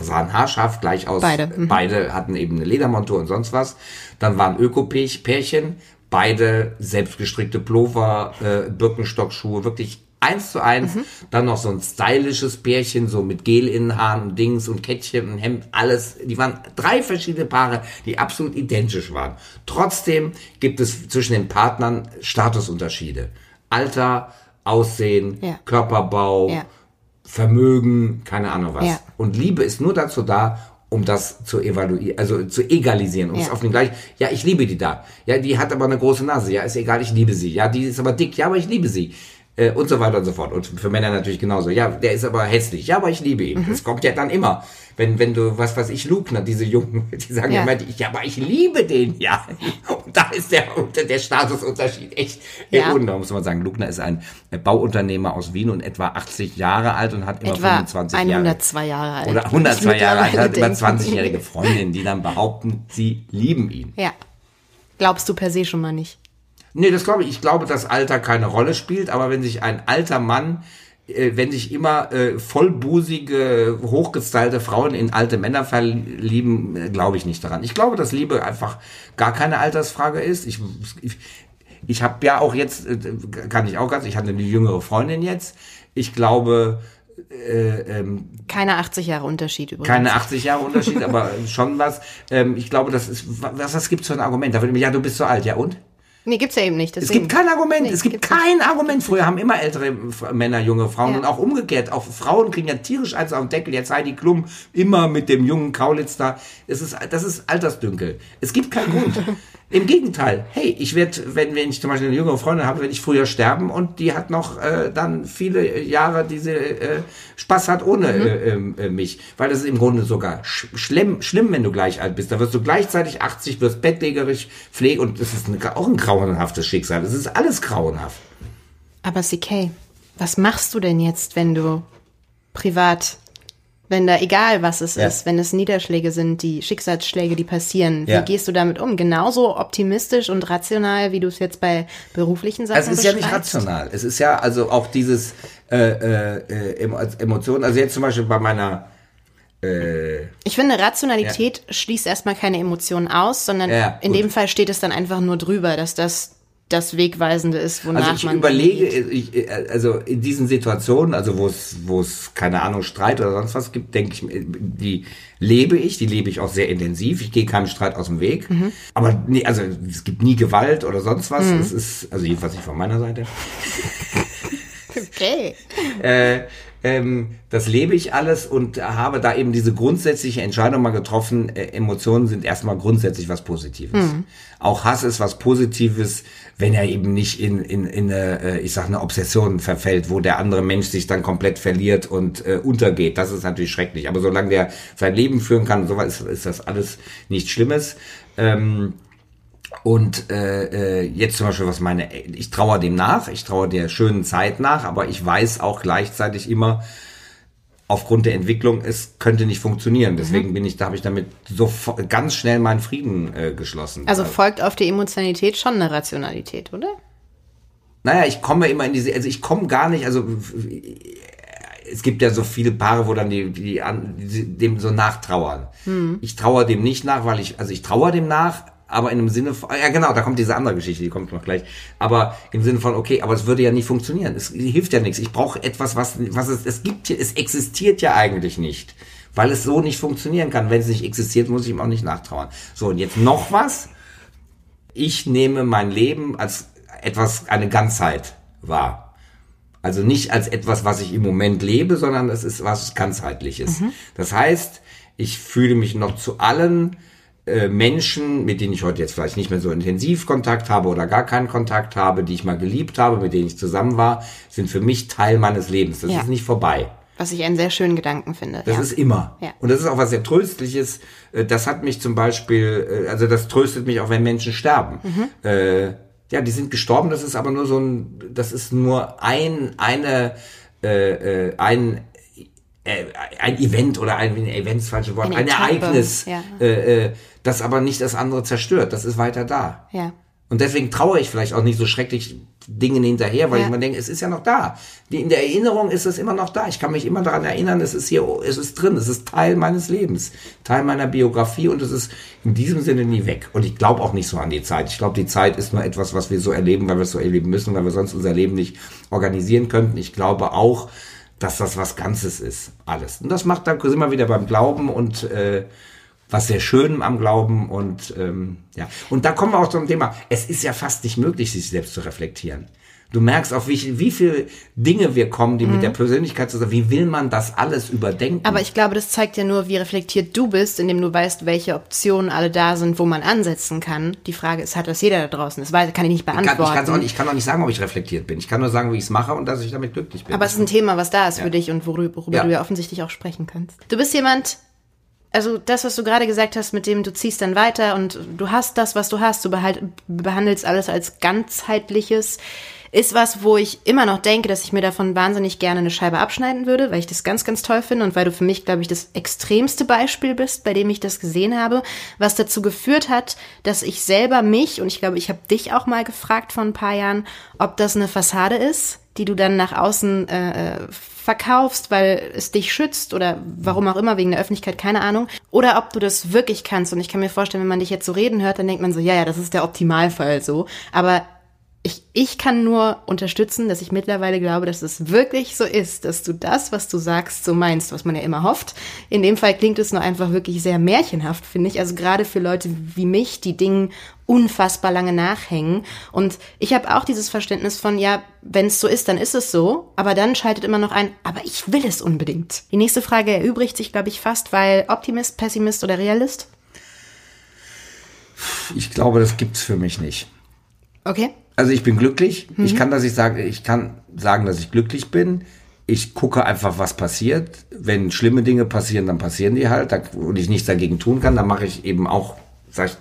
sahen haarscharf gleich aus. Beide. Mhm. Beide hatten eben eine Ledermontur und sonst was. Dann waren Öko-Pärchen, beide selbstgestrickte Pullover, äh, Birkenstockschuhe, wirklich eins zu eins. Mhm. Dann noch so ein stylisches Pärchen, so mit Gel in den Haaren und Dings und Kettchen und Hemd, alles. Die waren drei verschiedene Paare, die absolut identisch waren. Trotzdem gibt es zwischen den Partnern Statusunterschiede. Alter, Aussehen, ja. Körperbau, ja. Vermögen, keine Ahnung was. Ja. Und Liebe ist nur dazu da, um das zu evaluieren, also zu egalisieren, um ja. es auf den gleichen, ja, ich liebe die da. Ja, die hat aber eine große Nase. Ja, ist egal, ich liebe sie. Ja, die ist aber dick. Ja, aber ich liebe sie äh, und so weiter und so fort. Und für Männer natürlich genauso. Ja, der ist aber hässlich. Ja, aber ich liebe ihn. Mhm. Das kommt ja dann immer. Wenn, wenn du, was weiß ich, Lugner, diese Jungen, [LAUGHS] die sagen ja, immer, ja aber ich liebe den, ja. [LAUGHS] Und da ist der, der Statusunterschied echt Ja. enorm, muss man sagen. Lugner ist ein Bauunternehmer aus Wien und etwa 80 Jahre alt und hat immer Etwa 25 Jahre. 102 Jahre alt. Oder würde ich 102 Jahre alt, hat immer denken. 20-jährige [LAUGHS] Freundinnen, die dann behaupten, sie lieben ihn. Ja. Glaubst du per se schon mal nicht. Nee, das glaube ich. Ich glaube, dass Alter keine Rolle spielt, aber wenn sich ein alter Mann, äh, wenn sich immer äh, vollbusige, hochgestylte Frauen in alte Männer verlieben, äh, glaube ich nicht daran. Ich glaube, dass Liebe einfach gar keine Altersfrage ist. Ich, ich, ich habe ja auch jetzt, äh, kann ich auch ganz, ich hatte eine jüngere Freundin jetzt. Ich glaube, äh, ähm, Keine 80 Jahre Unterschied übrigens. keine 80 Jahre Unterschied, aber schon was. Ähm, ich glaube, das ist, was, was gibt's für ein Argument? Da würde mich, ja, du bist so alt, ja und? Nee, gibt's ja eben nicht. Es Deswegen. gibt kein Argument, Nee, es gibt gibt's nicht. kein Argument. Früher haben immer ältere Männer junge Frauen Ja. und auch umgekehrt. Auch Frauen kriegen ja tierisch eins auf den Deckel. Jetzt Heidi Klum immer mit dem jungen Kaulitz da. Es ist, das ist Altersdünkel. Es gibt keinen Grund. [LAUGHS] Im Gegenteil. Hey, ich werde, wenn, wenn ich zum Beispiel eine jüngere Freundin habe, werde ich früher sterben und die hat noch äh, dann viele Jahre, die sie äh, Spaß hat ohne Mhm. äh, ähm, äh, mich. Weil das ist im Grunde sogar sch schlimm, schlimm, wenn du gleich alt bist. Da wirst du gleichzeitig 80, wirst bettlägerig, pflege und das ist eine, auch ein grauenhaftes Schicksal. Das ist alles grauenhaft. Aber CK, was machst du denn jetzt, wenn du privat, wenn da egal was es Ja. ist, wenn es Niederschläge sind, die Schicksalsschläge, die passieren, Ja. wie gehst du damit um? Genauso optimistisch und rational, wie du es jetzt bei beruflichen Sachen Also es ist ja nicht rational. Es ist ja also auch dieses äh, äh, äh, Emo- Emotionen. Also jetzt zum Beispiel bei meiner äh, Ich finde, Rationalität schließt erstmal keine Emotionen aus, sondern Ja, in dem Fall steht es dann einfach nur drüber, dass das das Wegweisende ist, wonach Also ich man überlege, ich, äh, also in diesen Situationen, also wo es, wo es keine Ahnung Streit oder sonst was gibt, denke ich, mir, die lebe ich, die lebe ich auch sehr intensiv. Ich gehe keinem Streit aus dem Weg. Mhm. Aber nee, also es gibt nie Gewalt oder sonst was. Es ist also jedenfalls nicht von meiner Seite. [LAUGHS] Okay. äh, ähm, das lebe ich alles und habe da eben diese grundsätzliche Entscheidung mal getroffen. Äh, Emotionen sind erstmal grundsätzlich was Positives. Auch Hass ist was Positives, wenn er eben nicht in, in, in eine, äh, ich sag, eine Obsession verfällt, wo der andere Mensch sich dann komplett verliert und äh, untergeht. Das ist natürlich schrecklich. Aber solange der sein Leben führen kann, und so ist, ist das alles nichts Schlimmes. Ähm, und äh, äh, jetzt zum Beispiel, was meine, ich trauere dem nach, ich trauere der schönen Zeit nach, aber ich weiß auch gleichzeitig immer, aufgrund der Entwicklung, es könnte nicht funktionieren. Deswegen bin ich, da habe ich damit so ganz schnell meinen Frieden äh, geschlossen. Also folgt auf die Emotionalität schon eine Rationalität, oder? Naja, ich komme immer in diese, also ich komme gar nicht, also es gibt ja so viele Paare, wo dann die, die, an, die dem so nachtrauern. Ich trauere dem nicht nach, weil ich, also ich trauere dem nach, aber in einem Sinne von, ja genau, da kommt diese andere Geschichte, die kommt noch gleich. Aber im Sinne von, okay, aber es würde ja nicht funktionieren. Es hilft ja nichts. Ich brauche etwas, was, was es, es gibt, es existiert ja eigentlich nicht. Weil es so nicht funktionieren kann. Wenn es nicht existiert, muss ich ihm auch nicht nachtrauern. So, und jetzt noch was ich nehme mein Leben als etwas, eine Ganzheit wahr. Also nicht als etwas, was ich im Moment lebe, sondern es ist was ganzheitliches. Das heißt, ich fühle mich noch zu allen äh, Menschen, mit denen ich heute jetzt vielleicht nicht mehr so intensiv Kontakt habe oder gar keinen Kontakt habe, die ich mal geliebt habe, mit denen ich zusammen war, sind für mich Teil meines Lebens. Das Ja. ist nicht vorbei. Was ich einen sehr schönen Gedanken finde. Das ja. ist immer. Ja. Und das ist auch was sehr Tröstliches. Äh, Das hat mich zum Beispiel, äh, also das tröstet mich auch, wenn Menschen sterben. Mhm. Äh, ja, die sind gestorben, das ist aber nur so ein, das ist nur ein, eine, äh, ein, äh, ein Event oder ein Event, ist das falsche Wort, Eine ein Etappe, Ereignis, ja. äh, das aber nicht das andere zerstört. Das ist weiter da. ja. Und deswegen traue ich vielleicht auch nicht so schrecklich Dingen hinterher, weil Ja. ich mir denke, es ist ja noch da. In der Erinnerung ist es immer noch da. Ich kann mich immer daran erinnern, es ist hier, es ist drin, es ist Teil meines Lebens, Teil meiner Biografie und es ist in diesem Sinne nie weg. Und ich glaube auch nicht so an die Zeit. Ich glaube, die Zeit ist nur etwas, was wir so erleben, weil wir es so erleben müssen, weil wir sonst unser Leben nicht organisieren könnten. Ich glaube auch, dass das was Ganzes ist, alles. Und das macht, da sind wir wieder beim Glauben und äh, was sehr Schönem am Glauben und ähm, ja. Und da kommen wir auch zum Thema. Es ist ja fast nicht möglich, sich selbst zu reflektieren. Du merkst, auf wie, wie viele Dinge wir kommen, die mit der Persönlichkeit zusammen. Wie will man das alles überdenken? Aber ich glaube, das zeigt ja nur, wie reflektiert du bist, indem du weißt, welche Optionen alle da sind, wo man ansetzen kann. Die Frage ist, hat das jeder da draußen? Das weiß, kann ich nicht ich, kann, beantworten. ich, kann's auch nicht, ich kann auch nicht sagen, ob ich reflektiert bin. Ich kann nur sagen, wie ich es mache und dass ich damit glücklich bin. Aber es ist ein Thema, was da ist für dich und worüber, worüber Ja. du ja offensichtlich auch sprechen kannst. Du bist jemand, also das, was du gerade gesagt hast, mit dem du ziehst dann weiter und du hast das, was du hast, du behalt, behandelst alles als ganzheitliches, ist was, wo ich immer noch denke, dass ich mir davon wahnsinnig gerne eine Scheibe abschneiden würde, weil ich das ganz, ganz toll finde und weil du für mich, glaube ich, das extremste Beispiel bist, bei dem ich das gesehen habe, was dazu geführt hat, dass ich selber mich, und ich glaube, ich habe dich auch mal gefragt vor ein paar Jahren, ob das eine Fassade ist, die du dann nach außen äh, verkaufst, weil es dich schützt oder warum auch immer, wegen der Öffentlichkeit, keine Ahnung. Oder ob du das wirklich kannst. Und ich kann mir vorstellen, wenn man dich jetzt so reden hört, dann denkt man so, ja, ja, das ist der Optimalfall so. Aber ich, ich kann nur unterstützen, dass ich mittlerweile glaube, dass es wirklich so ist, dass du das, was du sagst, so meinst, was man ja immer hofft. In dem Fall klingt es nur einfach wirklich sehr märchenhaft, finde ich. Also gerade für Leute wie mich, die Dingen unfassbar lange nachhängen. Und ich habe auch dieses Verständnis von, ja, wenn es so ist, dann ist es so. Aber dann schaltet immer noch ein, aber ich will es unbedingt. Die nächste Frage erübrigt sich, glaube ich, fast, weil Optimist, Pessimist oder Realist? Ich glaube, das gibt's für mich nicht. Okay. Also ich bin glücklich. Mhm. Ich kann, dass ich sage, ich kann sagen, dass ich glücklich bin. Ich gucke einfach, was passiert. Wenn schlimme Dinge passieren, dann passieren die halt. Und ich nichts dagegen tun kann, dann mache ich eben auch, sag ich,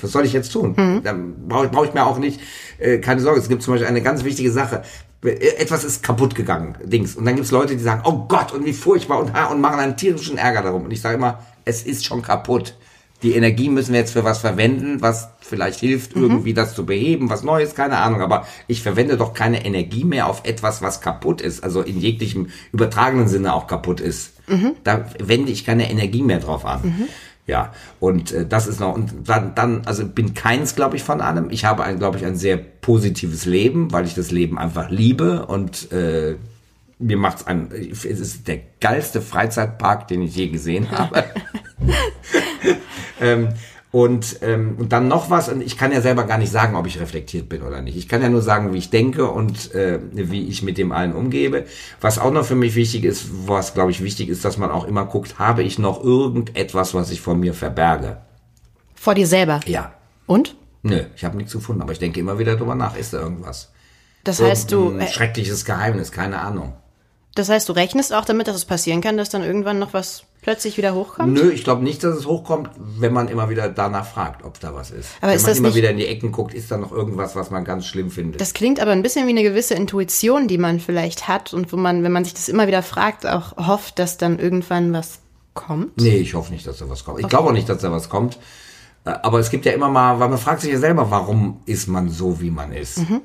was soll ich jetzt tun? Mhm. Dann brauche brauch ich mir auch nicht, äh, keine Sorge. Es gibt zum Beispiel eine ganz wichtige Sache. Äh, etwas ist kaputt gegangen, Dings. Und dann gibt es Leute, die sagen, oh Gott, und wie furchtbar und, und machen einen tierischen Ärger darum. Und ich sage immer, es ist schon kaputt. Die Energie müssen wir jetzt für was verwenden, was vielleicht hilft, mhm. irgendwie das zu beheben, was Neues, keine Ahnung. Aber ich verwende doch keine Energie mehr auf etwas, was kaputt ist, also in jeglichem übertragenen Sinne auch kaputt ist. Mhm. Da wende ich keine Energie mehr drauf an. Mhm. Ja, und äh, das ist noch, und dann, dann also bin keins, glaube ich, von allem. Ich habe, ein, glaube ich, ein sehr positives Leben, weil ich das Leben einfach liebe und äh, mir macht's ein, es ist der geilste Freizeitpark, den ich je gesehen habe. [LAUGHS] ähm, und, ähm, und dann noch was, und ich kann ja selber gar nicht sagen, ob ich reflektiert bin oder nicht. Ich kann ja nur sagen, wie ich denke und äh, wie ich mit dem allen umgebe. Was auch noch für mich wichtig ist, was glaube ich wichtig ist, dass man auch immer guckt, habe ich noch irgendetwas, was ich vor mir verberge? Vor dir selber? Ja. Und? Nö, ich habe nichts gefunden, aber ich denke immer wieder drüber nach, ist da irgendwas? Das heißt, du. Ein schreckliches Geheimnis, keine Ahnung. Das heißt, du rechnest auch damit, dass es passieren kann, dass dann irgendwann noch was plötzlich wieder hochkommt? Nö, ich glaube nicht, dass es hochkommt, wenn man immer wieder danach fragt, ob da was ist. Aber wenn ist man das immer wieder in die Ecken guckt, ist da noch irgendwas, was man ganz schlimm findet. Das klingt aber ein bisschen wie eine gewisse Intuition, die man vielleicht hat und wo man, wenn man sich das immer wieder fragt, auch hofft, dass dann irgendwann was kommt. Nee, ich hoffe nicht, dass da was kommt. Ich okay. glaube auch nicht, dass da was kommt. Äh, aber es gibt ja immer mal, weil man fragt sich ja selber, warum ist man so, wie man ist. Mhm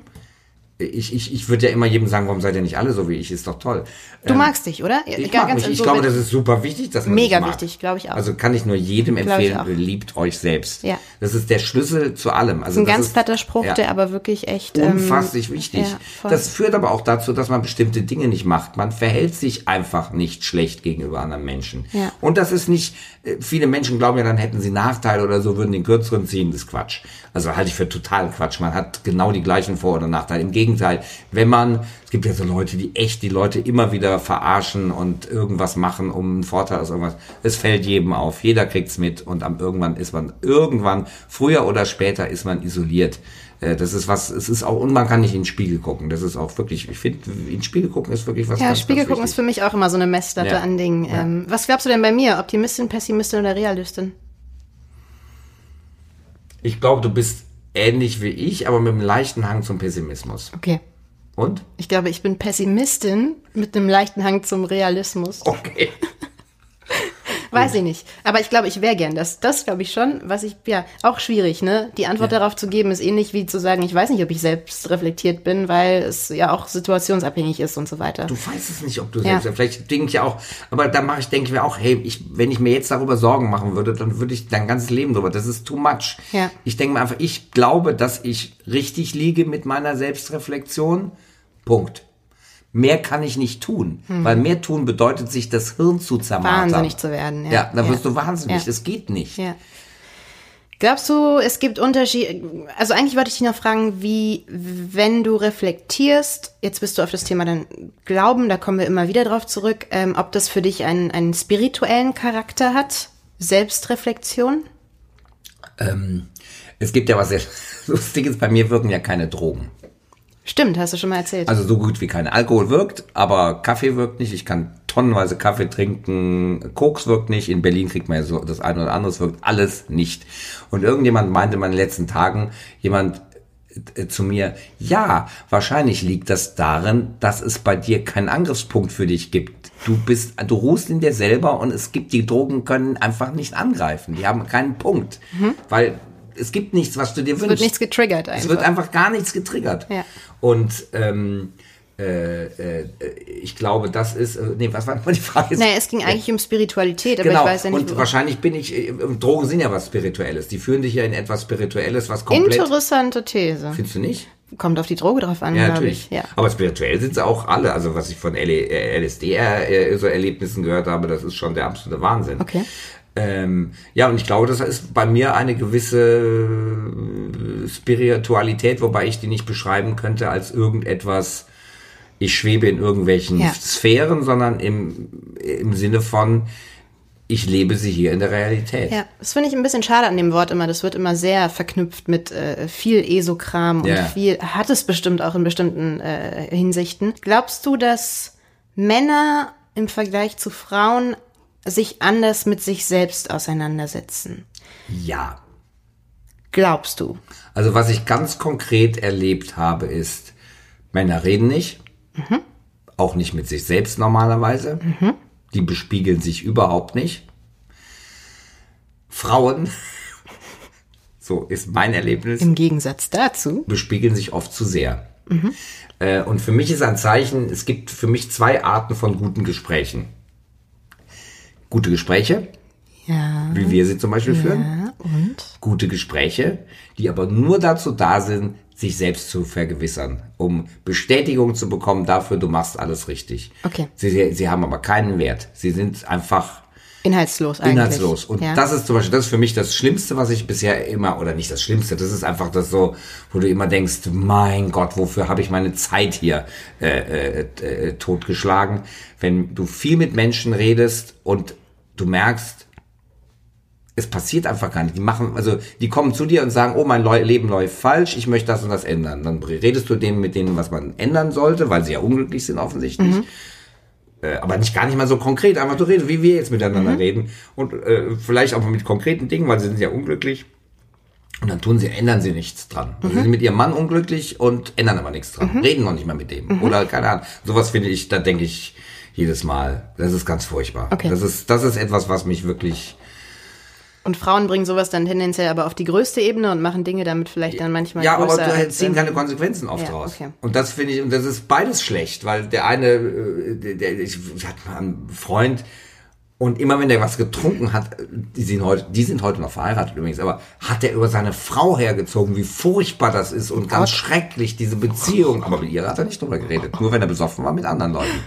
ich, ich, ich würde ja immer jedem sagen, warum seid ihr nicht alle so wie ich? Ist doch toll. Du ähm, magst dich, oder? Ich, mag mich. ich glaube, das ist super wichtig, dass man Mega wichtig, glaube ich auch. Also kann ich nur jedem empfehlen, liebt euch selbst. Ja. Das ist der Schlüssel zu allem. Also ein ganz ist, platter Spruch, ja, der aber wirklich echt ähm, unfasslich ähm, wichtig. Ja, das führt aber auch dazu, dass man bestimmte Dinge nicht macht. Man verhält sich einfach nicht schlecht gegenüber anderen Menschen. Ja. Und das ist nicht, äh, viele Menschen glauben ja, dann hätten sie Nachteile oder so, würden den kürzeren ziehen. Das ist Quatsch. Also halte ich für total Quatsch. Man hat genau die gleichen Vor- oder Nachteile. Im Gegenteil, wenn man, gibt ja so Leute, die echt die Leute immer wieder verarschen und irgendwas machen, um einen Vorteil aus irgendwas. Es fällt jedem auf. Jeder kriegt's mit und am irgendwann ist man, irgendwann, früher oder später ist man isoliert. Äh, das ist was, es ist auch, und man kann nicht in den Spiegel gucken. Das ist auch wirklich, ich finde, in den Spiegel gucken ist wirklich was Ja, ganz, Spiegel gucken ist für mich auch immer so eine Messlatte ja. an Dingen. Ja. Ähm, was glaubst du denn bei mir? Optimistin, Pessimistin oder Realistin? Ich glaube, du bist ähnlich wie ich, aber mit einem leichten Hang zum Pessimismus. Okay. Und? Ich glaube, ich bin Pessimistin mit einem leichten Hang zum Realismus. Okay. Weiß ich nicht. Aber ich glaube, ich wäre gern. Das, das glaube ich schon, was ich, ja, auch schwierig, ne? Die Antwort ja. darauf zu geben, ist ähnlich wie zu sagen, ich weiß nicht, ob ich selbst reflektiert bin, weil es ja auch situationsabhängig ist und so weiter. Du weißt es nicht, ob du ja. selbst, vielleicht denke ich auch, aber da mache ich, denke ich mir auch, hey, ich, wenn ich mir jetzt darüber Sorgen machen würde, dann würde ich dein ganzes Leben drüber, das ist too much. Ja. Ich denke mir einfach, ich glaube, dass ich richtig liege mit meiner Selbstreflexion. Punkt. Mehr kann ich nicht tun, mhm. weil mehr tun bedeutet, sich das Hirn zu zermartern. Wahnsinnig zu werden, ja. Ja, dann wirst du wahnsinnig. Ja. Das geht nicht. Ja. Glaubst du, es gibt Unterschiede? Also eigentlich wollte ich dich noch fragen, wie, wenn du reflektierst, jetzt bist du auf das Thema dann Glauben, da kommen wir immer wieder drauf zurück, ähm, ob das für dich einen, einen spirituellen Charakter hat? Selbstreflexion? Ähm, es gibt ja was sehr [LAUGHS] Lustiges, bei mir wirken ja keine Drogen. Stimmt, hast du schon mal erzählt. Also so gut wie kein Alkohol wirkt, aber Kaffee wirkt nicht. Ich kann tonnenweise Kaffee trinken, Koks wirkt nicht, in Berlin kriegt man ja so das eine oder andere, es wirkt alles nicht. Und irgendjemand meinte in meinen letzten Tagen, jemand äh, zu mir, ja, wahrscheinlich liegt das darin, dass es bei dir keinen Angriffspunkt für dich gibt. Du bist, du ruhst in dir selber und es gibt, die Drogen können einfach nicht angreifen. Die haben keinen Punkt. Mhm. Weil es gibt nichts, was du dir es wünschst. Es wird nichts getriggert einfach. Es wird einfach gar nichts getriggert. Ja. Und ähm, äh, äh, ich glaube, das ist. Äh, nee, was war nochmal die Frage? Naja, es ging eigentlich um Spiritualität, aber genau. ich weiß ja nicht. Und wahrscheinlich bin ich. Äh, Drogen sind ja was Spirituelles. Die führen dich ja in etwas Spirituelles, was komplett. Interessante These. Findest du nicht? Kommt auf die Droge drauf an, ja, glaube ich. Ja. Aber spirituell sind sie auch alle. Also was ich von LSD äh, so Erlebnissen gehört habe, das ist schon der absolute Wahnsinn. Okay. Ähm, ja, und ich glaube, das ist bei mir eine gewisse Spiritualität, wobei ich die nicht beschreiben könnte als irgendetwas, ich schwebe in irgendwelchen ja. Sphären, sondern im, im Sinne von, ich lebe sie hier in der Realität. Ja, das finde ich ein bisschen schade an dem Wort immer. Das wird immer sehr verknüpft mit äh, viel Esokram und ja. viel, hat es bestimmt auch in bestimmten äh, Hinsichten. Glaubst du, dass Männer im Vergleich zu Frauen sich anders mit sich selbst auseinandersetzen? Ja. Glaubst du? Also was ich ganz konkret erlebt habe, ist, Männer reden nicht, mhm. auch nicht mit sich selbst normalerweise. Mhm. Die bespiegeln sich überhaupt nicht. Frauen, [LAUGHS] so ist mein Erlebnis. Im Gegensatz dazu. Bespiegeln sich oft zu sehr. Mhm. Und für mich ist ein Zeichen, es gibt für mich zwei Arten von guten Gesprächen gute Gespräche, ja. wie wir sie zum Beispiel ja. führen. Und? Gute Gespräche, die aber nur dazu da sind, sich selbst zu vergewissern, um Bestätigung zu bekommen dafür, du machst alles richtig. Okay. Sie, sie haben aber keinen Wert. Sie sind einfach Inhaltslos eigentlich. Inhaltslos. Und ja. das ist zum Beispiel, das ist für mich das Schlimmste, was ich bisher immer, oder nicht das Schlimmste, das ist einfach das so, wo du immer denkst, mein Gott, wofür habe ich meine Zeit hier äh, äh, äh, totgeschlagen? Wenn du viel mit Menschen redest und du merkst, es passiert einfach gar nicht. Die machen, also die kommen zu dir und sagen, oh, mein Leben läuft falsch, ich möchte das und das ändern. Dann redest du denen mit denen, was man ändern sollte, weil sie ja unglücklich sind offensichtlich. Mhm. Äh, aber nicht gar nicht mal so konkret, einfach du redest, wie wir jetzt miteinander mhm. reden. Und äh, vielleicht auch mit konkreten Dingen, weil sie sind ja unglücklich. Und dann tun sie, ändern sie nichts dran. Also mhm. sie sind mit ihrem Mann unglücklich und ändern aber nichts dran. Mhm. Reden noch nicht mal mit dem. Mhm. Oder keine Ahnung. Sowas finde ich, da denke ich, jedes Mal. Das ist ganz furchtbar. Okay. Das ist, das ist etwas, was mich wirklich. Und Frauen bringen sowas dann tendenziell aber auf die größte Ebene und machen Dinge damit vielleicht dann manchmal Ja, aber du ziehen keine Konsequenzen oft ja, raus. Okay. Und das finde ich, und das ist beides schlecht, weil der eine, äh, der, der, ich hatte mal einen Freund, und immer wenn der was getrunken hat, die sind heute, die sind heute noch verheiratet übrigens, aber hat er über seine Frau hergezogen, wie furchtbar das ist und ganz schrecklich, diese Beziehung. Aber mit ihr hat er nicht drüber geredet. Nur wenn er besoffen war mit anderen Leuten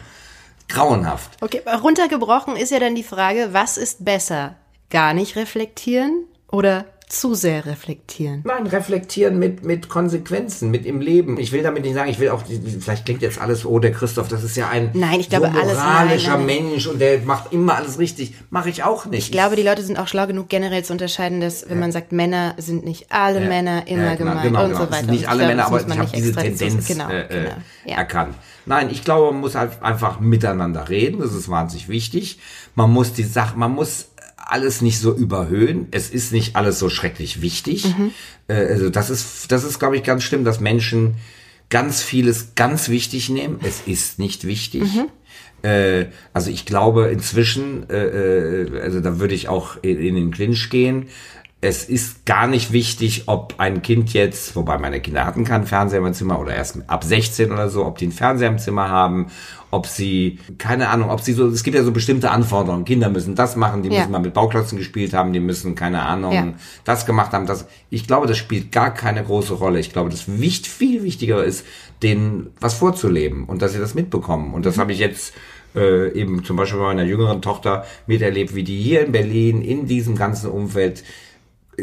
grauenhaft. Okay, runtergebrochen ist ja dann die Frage, was ist besser? Gar nicht reflektieren oder zu sehr reflektieren? Nein, reflektieren mit, mit Konsequenzen, mit im Leben. Ich will damit nicht sagen, ich will auch, vielleicht klingt jetzt alles, oh, der Christoph, das ist ja ein nein, ich glaube, so moralischer alles, nein, Mensch und der macht immer alles richtig. Mache ich auch nicht. Ich glaube, die Leute sind auch schlau genug, generell zu unterscheiden, dass, wenn ja. man sagt, Männer sind nicht alle ja. Männer immer ja, genau, gemeint genau, und genau. so weiter. Nicht alle Männer, aber ich habe diese Tendenz genau, äh, genau. erkannt. Nein, ich glaube, man muss halt einfach miteinander reden. Das ist wahnsinnig wichtig. Man muss die Sache, man muss alles nicht so überhöhen. Es ist nicht alles so schrecklich wichtig. Mhm. Äh, also das ist, das ist, glaube ich, ganz schlimm, dass Menschen ganz vieles ganz wichtig nehmen. Es ist nicht wichtig. Mhm. Äh, also ich glaube inzwischen, äh, also da würde ich auch in, in den Clinch gehen es ist gar nicht wichtig, ob ein Kind jetzt, wobei meine Kinder hatten keinen Fernseher im Zimmer oder erst ab 16 oder so, ob die einen Fernseher im Zimmer haben, ob sie, keine Ahnung, ob sie so, es gibt ja so bestimmte Anforderungen. Kinder müssen das machen, die ja. müssen mal mit Bauklötzen gespielt haben, die müssen, keine Ahnung, ja. das gemacht haben, das. Ich glaube, das spielt gar keine große Rolle. Ich glaube, das wichtig, viel wichtiger ist, denen was vorzuleben und dass sie das mitbekommen. Und das mhm. habe ich jetzt äh, eben zum Beispiel bei meiner jüngeren Tochter miterlebt, wie die hier in Berlin in diesem ganzen Umfeld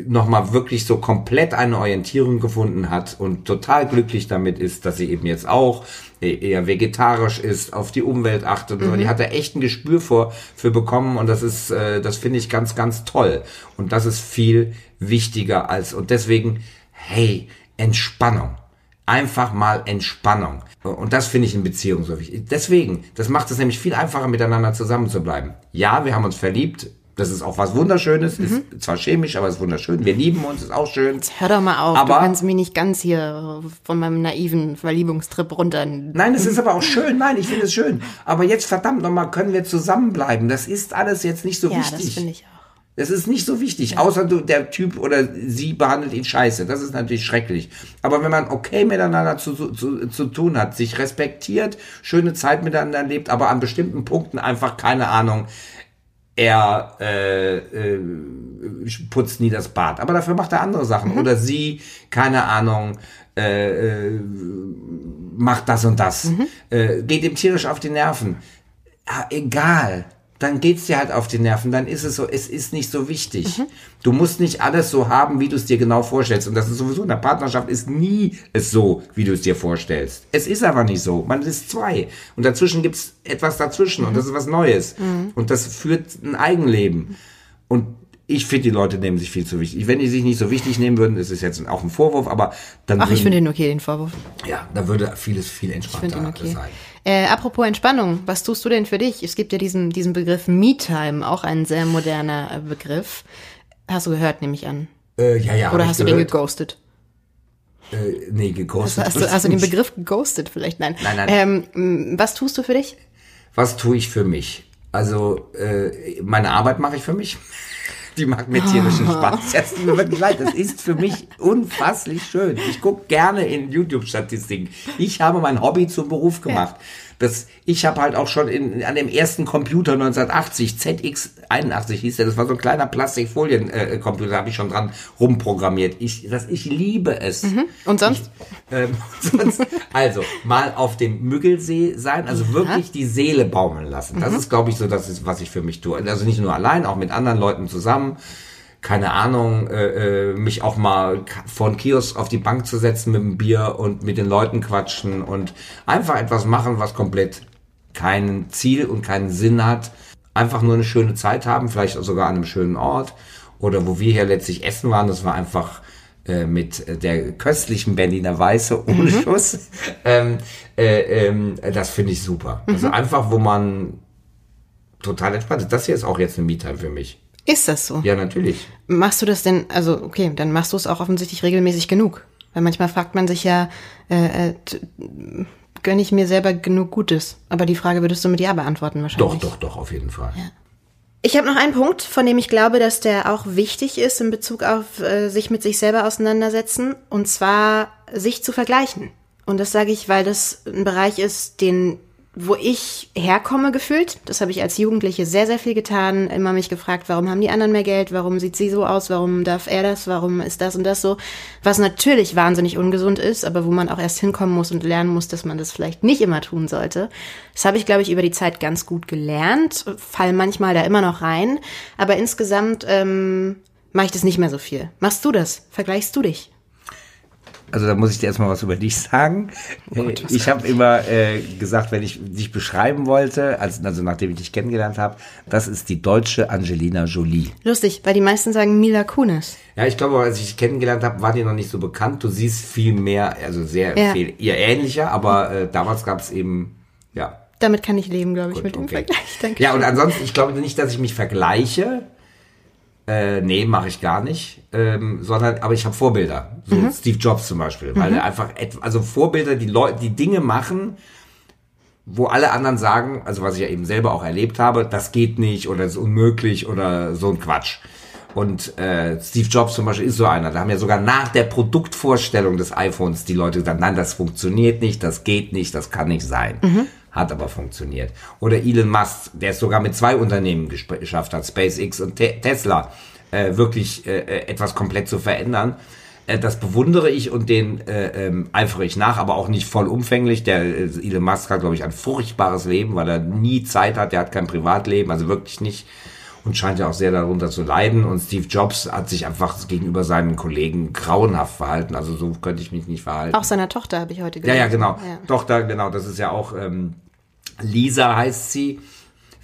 nochmal wirklich so komplett eine Orientierung gefunden hat und total glücklich damit ist, dass sie eben jetzt auch e-, eher vegetarisch ist, auf die Umwelt achtet. Mhm. Die hat da echt ein Gespür vor, für bekommen und das ist, äh, das finde ich ganz, ganz toll. Und das ist viel wichtiger als, und deswegen, hey, Entspannung. Einfach mal Entspannung. Und das finde ich in Beziehungen so wichtig. Deswegen, das macht es nämlich viel einfacher, miteinander zusammenzubleiben. Ja, wir haben uns verliebt. Das ist auch was Wunderschönes. Mhm. Ist zwar chemisch, aber ist wunderschön. Wir lieben uns, ist auch schön. Jetzt hör doch mal auf. Aber, du kannst mich nicht ganz hier von meinem naiven Verliebungstrip runter. Nein, es ist aber auch schön. Nein, ich finde es schön. Aber jetzt verdammt nochmal, können wir zusammenbleiben. Das ist alles jetzt nicht so ja, wichtig. Ja, das finde ich auch. Es ist nicht so wichtig, außer du, der Typ oder sie behandelt ihn scheiße. Das ist natürlich schrecklich. Aber wenn man okay miteinander zu, zu, zu tun hat, sich respektiert, schöne Zeit miteinander lebt, aber an bestimmten Punkten einfach keine Ahnung, er äh, äh, putzt nie das Bad. Aber dafür macht er andere Sachen. Mhm. Oder sie, keine Ahnung, äh, äh, macht das und das. Mhm. Äh, geht ihm tierisch auf die Nerven. Ja, egal dann geht's dir halt auf die Nerven, dann ist es so, es ist nicht so wichtig. Mhm. Du musst nicht alles so haben, wie du es dir genau vorstellst. Und das ist sowieso in der Partnerschaft ist nie es so, wie du es dir vorstellst. Es ist aber nicht so. Man ist zwei. Und dazwischen gibt's etwas dazwischen mhm. und das ist was Neues. Mhm. Und das führt ein Eigenleben. Und ich finde, die Leute nehmen sich viel zu wichtig. Wenn die sich nicht so wichtig nehmen würden, ist es jetzt auch ein Vorwurf, aber dann. Ach, würden, ich finde den okay, den Vorwurf. Ja, da würde vieles viel entspannter okay. sein. Äh, apropos Entspannung, was tust du denn für dich? Es gibt ja diesen, diesen Begriff Me-Time, auch ein sehr moderner äh, Begriff. Hast du gehört, nehme ich an. Äh, ja, ja. Oder hast du den geghostet? Äh, nee, geghostet. Hast, hast, du, hast du den Begriff geghostet vielleicht? Nein. Nein, nein. Ähm, was tust du für dich? Was tue ich für mich? Also, äh, meine Arbeit mache ich für mich. Die macht mir tierischen [LAUGHS] Spaß. Es tut mir wirklich leid, das ist für mich unfasslich schön. Ich gucke gerne in YouTube-Statistiken. Ich habe mein Hobby zum Beruf gemacht. Ja. Das, ich habe halt auch schon in, an dem ersten Computer 1980, ZX81 hieß der, das war so ein kleiner Plastikfoliencomputer, äh, habe ich schon dran rumprogrammiert. Ich, das, ich liebe es. Mhm. Und sonst? Ich, ähm, [LAUGHS] sonst? Also, mal auf dem Müggelsee sein, also ja. wirklich die Seele baumeln lassen. Das mhm. ist, glaube ich, so das ist, was ich für mich tue. Also nicht nur allein, auch mit anderen Leuten zusammen keine Ahnung, äh, äh mich auch mal vor den Kiosk auf die Bank zu setzen mit dem Bier und mit den Leuten quatschen und einfach etwas machen, was komplett kein Ziel und keinen Sinn hat. Einfach nur eine schöne Zeit haben, vielleicht sogar an einem schönen Ort. Oder wo wir hier letztlich essen waren, das war einfach äh, mit der köstlichen Berliner Weiße ohne mhm. Schuss. [LAUGHS] Ähm, äh, ähm, das finde ich super. Also mhm. Also einfach, wo man total entspannt ist. Das hier ist auch jetzt eine Me-Time für mich. Ist das so? Ja, natürlich. Machst du das denn, also okay, dann machst du es auch offensichtlich regelmäßig genug. Weil manchmal fragt man sich ja, äh, äh, gönne ich mir selber genug Gutes? Aber die Frage würdest du mit Ja beantworten wahrscheinlich. Doch, doch, doch, auf jeden Fall. Ja. Ich habe noch einen Punkt, von dem ich glaube, dass der auch wichtig ist in Bezug auf äh, sich mit sich selber auseinandersetzen, und zwar sich zu vergleichen. Und das sage ich, weil das ein Bereich ist, den wo ich herkomme gefühlt. Das habe ich als Jugendliche sehr, sehr viel getan. Immer mich gefragt, warum haben die anderen mehr Geld? Warum sieht sie so aus? Warum darf er das? Warum ist das und das so? Was natürlich wahnsinnig ungesund ist, aber wo man auch erst hinkommen muss und lernen muss, dass man das vielleicht nicht immer tun sollte. Das habe ich, glaube ich, über die Zeit ganz gut gelernt. Fall manchmal da immer noch rein. Aber insgesamt ähm, mache ich das nicht mehr so viel. Machst du das? Vergleichst du dich? Also da muss ich dir erstmal was über dich sagen. Oh Gott, ich habe immer äh, gesagt, wenn ich dich beschreiben wollte, also, also nachdem ich dich kennengelernt habe, das ist die deutsche Angelina Jolie. Lustig, weil die meisten sagen Mila Kunis. Ja, ich glaube, als ich dich kennengelernt habe, war die noch nicht so bekannt. Du siehst viel mehr, also sehr ja. viel ihr ähnlicher, aber äh, damals gab es eben, ja. Damit kann ich leben, glaube ich, Gut, mit dem okay. Vergleich. [LAUGHS] Danke ja, und ansonsten, ich glaube nicht, dass ich mich vergleiche. Äh, nee, mache ich gar nicht. Ähm, sondern, aber ich habe Vorbilder. So mhm. Steve Jobs zum Beispiel. Weil mhm. er einfach, also Vorbilder, die Leute, die Dinge machen, wo alle anderen sagen, also was ich ja eben selber auch erlebt habe, das geht nicht oder ist unmöglich oder so ein Quatsch. Und äh, Steve Jobs zum Beispiel ist so einer. Da haben ja sogar nach der Produktvorstellung des iPhones die Leute gesagt, nein, das funktioniert nicht, das geht nicht, das kann nicht sein. Mhm hat aber funktioniert. Oder Elon Musk, der es sogar mit zwei Unternehmen geschafft hat, SpaceX und Te Tesla, äh, wirklich äh, äh, etwas komplett zu verändern. Äh, das bewundere ich und den äh, ähm, eifere ich nach, aber auch nicht vollumfänglich. Der Elon Musk hat, glaube ich, ein furchtbares Leben, weil er nie Zeit hat, der hat kein Privatleben, also wirklich nicht und scheint ja auch sehr darunter zu leiden. Und Steve Jobs hat sich einfach gegenüber seinen Kollegen grauenhaft verhalten. Also so könnte ich mich nicht verhalten. Auch seiner Tochter habe ich heute gesehen. Ja, ja, genau. Ja. Tochter, genau. Das ist ja auch ähm, Lisa heißt sie.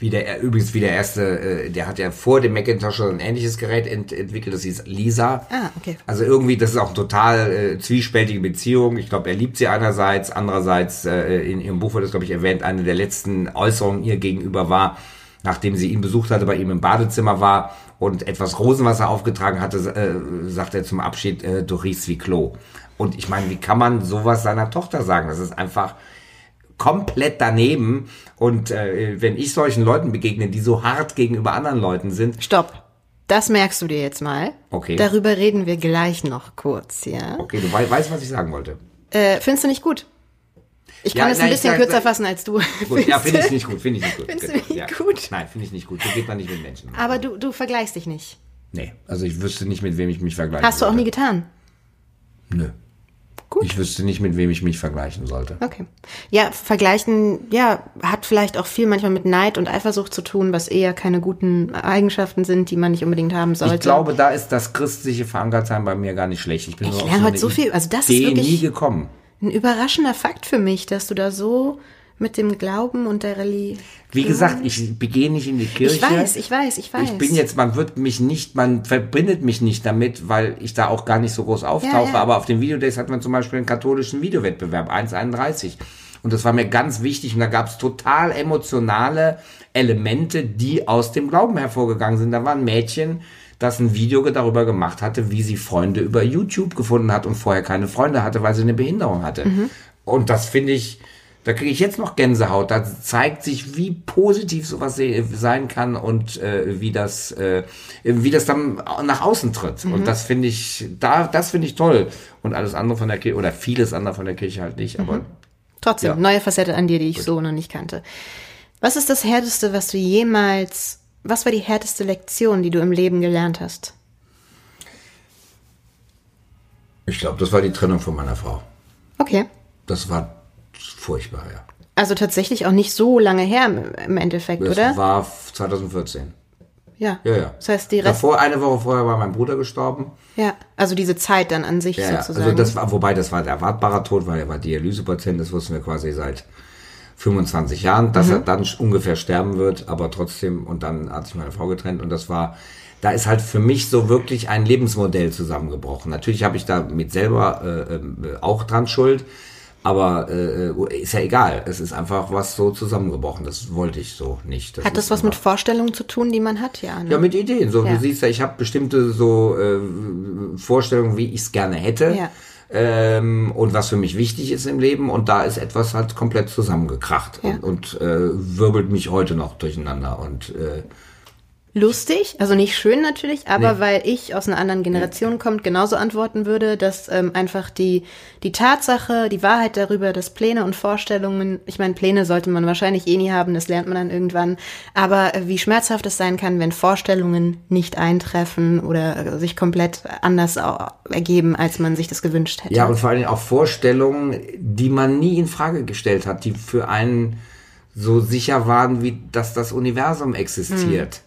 wie der, übrigens wie der erste, äh, der hat ja vor dem Macintosh schon ein ähnliches Gerät ent, entwickelt, das hieß Lisa. Ah, okay. Also irgendwie, das ist auch total äh, zwiespältige Beziehung. Ich glaube, er liebt sie einerseits, andererseits, äh, in ihrem Buch wird das, glaube ich, erwähnt, eine der letzten Äußerungen ihr gegenüber war, nachdem sie ihn besucht hatte, bei ihm im Badezimmer war und etwas Rosenwasser aufgetragen hatte, äh, sagt er zum Abschied, äh, du riechst wie Klo. Und ich meine, wie kann man sowas seiner Tochter sagen? Das ist einfach komplett daneben. Und äh, wenn ich solchen Leuten begegne, die so hart gegenüber anderen Leuten sind. Stopp. Das merkst du dir jetzt mal. Okay. Darüber reden wir gleich noch kurz, ja. Okay, du wei weißt, was ich sagen wollte. Äh, findest du nicht gut? Ich kann Ja, es ein nein, bisschen sag- kürzer fassen als du. Gut, ja, [LAUGHS] finde ich nicht gut, finde ich nicht gut. Findest du Genau, nicht ja. gut? Nein, finde ich nicht gut. So geht man nicht mit Menschen. Aber du, du vergleichst dich nicht. Nee, also ich wüsste nicht, mit wem ich mich vergleichen Hast du auch nie getan. Nö. Gut. Ich wüsste nicht, mit wem ich mich vergleichen sollte. Okay. Ja, vergleichen, ja, hat vielleicht auch viel manchmal mit Neid und Eifersucht zu tun, was eher keine guten Eigenschaften sind, die man nicht unbedingt haben sollte. Ich glaube, da ist das christliche Verankertsein bei mir gar nicht schlecht. Ich bin Ich lerne heute so viel. Also das ist wirklich- nie gekommen. Ein überraschender Fakt für mich, dass du da so mit dem Glauben und der Religion. Wie gesagt, ich gehe nicht in die Kirche. Ich weiß, ich weiß, ich weiß. Ich bin jetzt, man wird mich nicht, man verbindet mich nicht damit, weil ich da auch gar nicht so groß auftauche. Ja, ja. Aber auf den Videodays hatten wir zum Beispiel einen katholischen Videowettbewerb, 1,31. Und das war mir ganz wichtig. Und da gab es total emotionale Elemente, die aus dem Glauben hervorgegangen sind. Da war ein Mädchen, das ein Video darüber gemacht hatte, wie sie Freunde über YouTube gefunden hat und vorher keine Freunde hatte, weil sie eine Behinderung hatte. Mhm. Und das finde ich, da kriege ich jetzt noch Gänsehaut. Da zeigt sich, wie positiv sowas se- sein kann und äh, wie das, äh, wie das dann nach außen tritt. Mhm. Und das finde ich, da, das finde ich toll. Und alles andere von der Kirche oder vieles andere von der Kirche halt nicht. Aber Trotzdem, Ja. neue Facette an dir, die ich so noch nicht kannte. Was ist das Härteste, was du jemals, was war die härteste Lektion, die du im Leben gelernt hast? ich glaube, das war die Trennung von meiner Frau. Okay. Das war furchtbar, ja. Also tatsächlich auch nicht so lange her im- Endeffekt, Das oder? war 2014. ja. Ja, ja. Das heißt, die Rest, Davor, eine Woche vorher war mein Bruder gestorben. ja, also diese Zeit dann an sich Ja, ja. sozusagen. also das war, wobei das war ein erwartbarer Tod, weil er war Dialysepatient, das wussten wir quasi seit 25 Jahren, dass er dann ungefähr sterben wird, aber trotzdem, und dann hat sich meine Frau getrennt und das war, da ist halt für mich so wirklich ein Lebensmodell zusammengebrochen. Natürlich habe ich da mit selber äh, äh, auch dran Schuld, aber äh, ist ja egal. Es ist einfach was so zusammengebrochen. Das wollte ich so nicht. Hat das was mit einfach- Vorstellungen zu tun, die man hat? Ja, ne? ja, mit Ideen. So, Ja. du siehst ja, ich habe bestimmte so äh, Vorstellungen, wie ich es gerne hätte. Ja. Ähm, und was für mich wichtig ist im Leben. Und da ist etwas halt komplett zusammengekracht Ja. und, und äh, wirbelt mich heute noch durcheinander. Und äh, lustig, also nicht schön natürlich, aber Nee. weil ich aus einer anderen Generation kommt, genauso antworten würde, dass ähm, einfach die die Tatsache, die Wahrheit darüber, dass Pläne und Vorstellungen, ich meine, Pläne sollte man wahrscheinlich eh nie haben, das lernt man dann irgendwann, aber äh, wie schmerzhaft es sein kann, wenn Vorstellungen nicht eintreffen oder äh, sich komplett anders au- ergeben, als man sich das gewünscht hätte. ja, und vor allen Dingen auch Vorstellungen, die man nie in Frage gestellt hat, die für einen so sicher waren, wie dass das Universum existiert.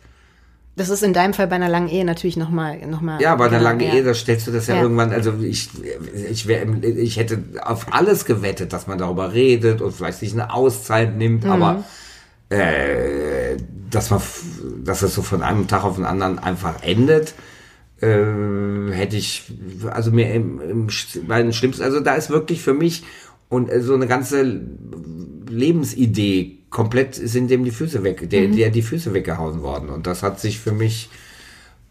Das ist in deinem Fall bei einer langen Ehe natürlich nochmal noch mal, Ja, bei einer genau, langen. Ehe, da stellst du das ja, Ja. irgendwann, also ich, ich, wär, ich hätte auf alles gewettet, dass man darüber redet und vielleicht sich eine Auszeit nimmt, Mhm. aber äh, dass man, dass es so von einem Tag auf den anderen einfach endet, äh, hätte ich, also mir im, im, bei schlimmsten, also da ist wirklich für mich und äh, so eine ganze Lebensidee komplett sind dem die Füße weg, der, Mhm. der die Füße weggehauen worden und das hat sich für mich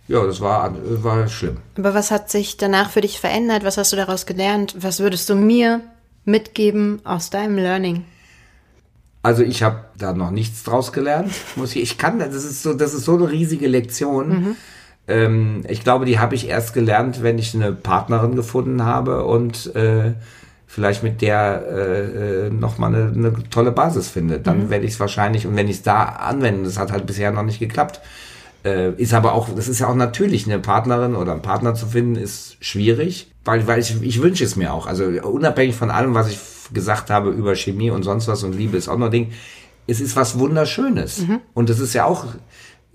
ja, das war, war schlimm. Aber was hat sich danach für dich verändert? Was hast du daraus gelernt? Was würdest du mir mitgeben aus deinem Learning? Also ich habe da noch nichts draus gelernt. Muss ich, ich kann, das ist so, das ist so eine riesige Lektion. Ähm, ich glaube, die habe ich erst gelernt, wenn ich eine Partnerin gefunden habe und äh, vielleicht mit der äh, äh, noch mal eine, eine tolle Basis finde. Dann werde ich es wahrscheinlich und wenn ich es da anwende, das hat halt bisher noch nicht geklappt. Äh, ist aber auch, das ist ja auch natürlich, eine Partnerin oder einen Partner zu finden, ist schwierig, weil, weil ich, ich wünsche es mir auch. Also unabhängig von allem, was ich gesagt habe über Chemie und sonst was und Liebe ist auch noch ein Ding, es ist was Wunderschönes. Und es ist ja auch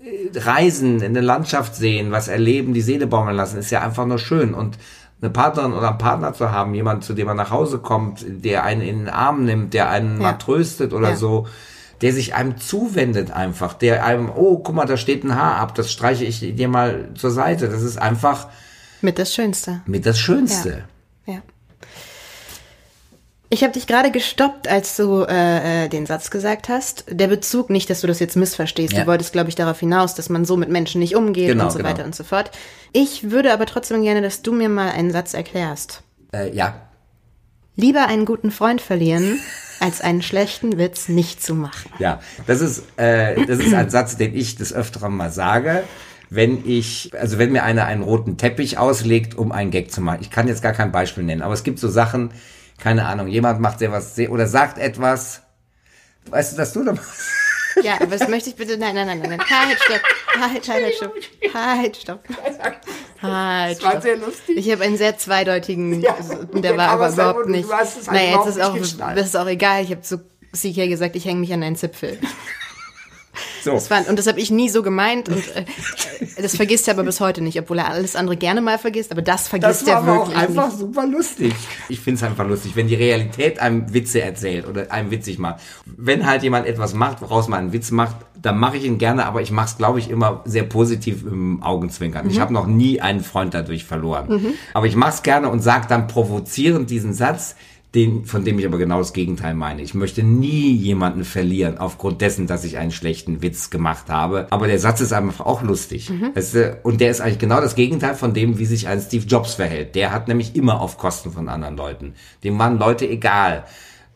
äh, Reisen, in der Landschaft sehen, was erleben, die Seele baumeln lassen, ist ja einfach nur schön. Und eine Partnerin oder einen Partner zu haben, jemand, zu dem man nach Hause kommt, der einen in den Arm nimmt, der einen Ja. mal tröstet oder Ja. so, der sich einem zuwendet einfach, der einem, oh, guck mal, da steht ein Haar ab, das streiche ich dir mal zur Seite. Das ist einfach mit das Schönste. Mit das Schönste. Ja. ja. Ich habe dich gerade gestoppt, als du äh, äh, den Satz gesagt hast. Der Bezug, nicht, dass du das jetzt missverstehst. Ja. Du wolltest, glaube ich, darauf hinaus, dass man so mit Menschen nicht umgeht genau, und so genau. weiter und so fort. Ich würde aber trotzdem gerne, dass du mir mal einen Satz erklärst. Äh, ja. Lieber einen guten Freund verlieren, als einen schlechten Witz nicht zu machen. Ja, das ist, äh, das ist ein Satz, den ich des Öfteren mal sage wenn ich, also wenn mir einer einen roten Teppich auslegt, um einen Gag zu machen. Ich kann jetzt gar kein Beispiel nennen, aber es gibt so Sachen, keine Ahnung, jemand macht sehr was sehr, oder sagt etwas. Weißt du, dass du da machst? [LAUGHS] Ja, aber das möchte ich bitte. Nein, nein, nein, nein. Halt, stopp. Halt, halt, stopp. Halt, stopp. Halt, stopp. war sehr lustig. Ich habe einen sehr zweideutigen. Ja, der war aber überhaupt nicht. Naja, jetzt ist auch, das ist auch egal. Ich habe zu CK gesagt, ich hänge mich an einen Zipfel. So. Das war, und das habe ich nie so gemeint und äh, [LAUGHS] das vergisst er aber bis heute nicht, obwohl er alles andere gerne mal vergisst, aber das vergisst das er wirklich. Das war auch einfach nicht. super lustig. Ich finde es einfach lustig, wenn die Realität einem Witze erzählt oder einem witzig macht. Wenn halt jemand etwas macht, woraus man einen Witz macht, dann mache ich ihn gerne, aber ich mache es, glaube ich, immer sehr positiv im Augenzwinkern. Mhm. Ich habe noch nie einen Freund dadurch verloren. Mhm. Aber ich mache es gerne und sage dann provozierend diesen Satz, den, von dem ich aber genau das Gegenteil meine. Ich möchte nie jemanden verlieren aufgrund dessen, dass ich einen schlechten Witz gemacht habe. Aber der Satz ist einfach auch lustig. Mhm. Das, und der ist eigentlich genau das Gegenteil von dem, wie sich ein Steve Jobs verhält. Der hat nämlich immer auf Kosten von anderen Leuten. Dem waren Leute egal.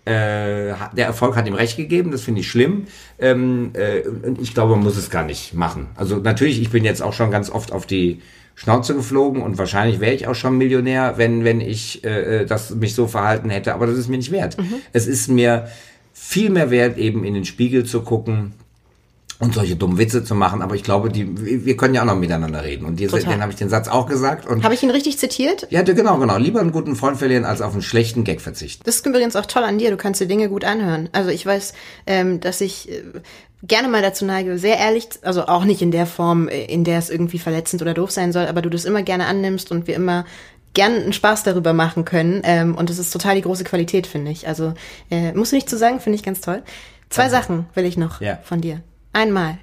Äh, der Erfolg hat ihm recht gegeben, das finde ich schlimm. Ähm, äh, ich glaube, man muss es gar nicht machen. Also natürlich, ich bin jetzt auch schon ganz oft auf die Schnauze geflogen und wahrscheinlich wäre ich auch schon Millionär, wenn, wenn ich äh, äh, das mich so verhalten hätte, aber das ist mir nicht wert. Mhm. Es ist mir viel mehr wert, eben in den Spiegel zu gucken und solche dummen Witze zu machen, aber ich glaube, die, wir können ja auch noch miteinander reden. Und diese, dann habe ich den Satz auch gesagt. Und habe ich ihn richtig zitiert? Ja, genau, genau. Lieber einen guten Freund verlieren, als auf einen schlechten Gag verzichten. Das ist übrigens auch toll an dir. Du kannst dir Dinge gut anhören. Also ich weiß, ähm, dass ich äh, gerne mal dazu neige, sehr ehrlich, also auch nicht in der Form, äh, in der es irgendwie verletzend oder doof sein soll, aber du das immer gerne annimmst und wir immer gern einen Spaß darüber machen können. Ähm, und das ist total die große Qualität, finde ich. Also äh, musst du nicht zu sagen, finde ich ganz toll. Zwei. Sachen will ich noch ja. von dir. Einmal,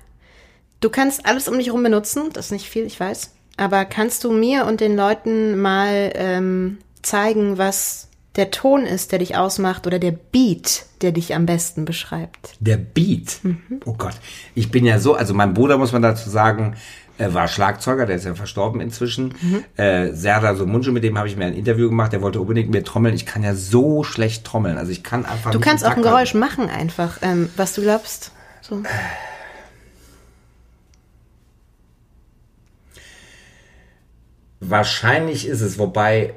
du kannst alles um dich herum benutzen, das ist nicht viel, ich weiß. Aber kannst du mir und den Leuten mal ähm, zeigen, was der Ton ist, der dich ausmacht oder der Beat, der dich am besten beschreibt. Der Beat? Mhm. Oh Gott. Ich bin ja so, also mein Bruder, muss man dazu sagen, er war Schlagzeuger, der ist ja verstorben inzwischen. Mhm. Äh, Serdar Somuncu, mit dem habe ich mir ein Interview gemacht, der wollte unbedingt mit mir trommeln. Ich kann ja so schlecht trommeln. Also ich kann einfach. Du kannst auch ein Geräusch machen einfach, ähm, was du glaubst. So. Wahrscheinlich ist es, wobei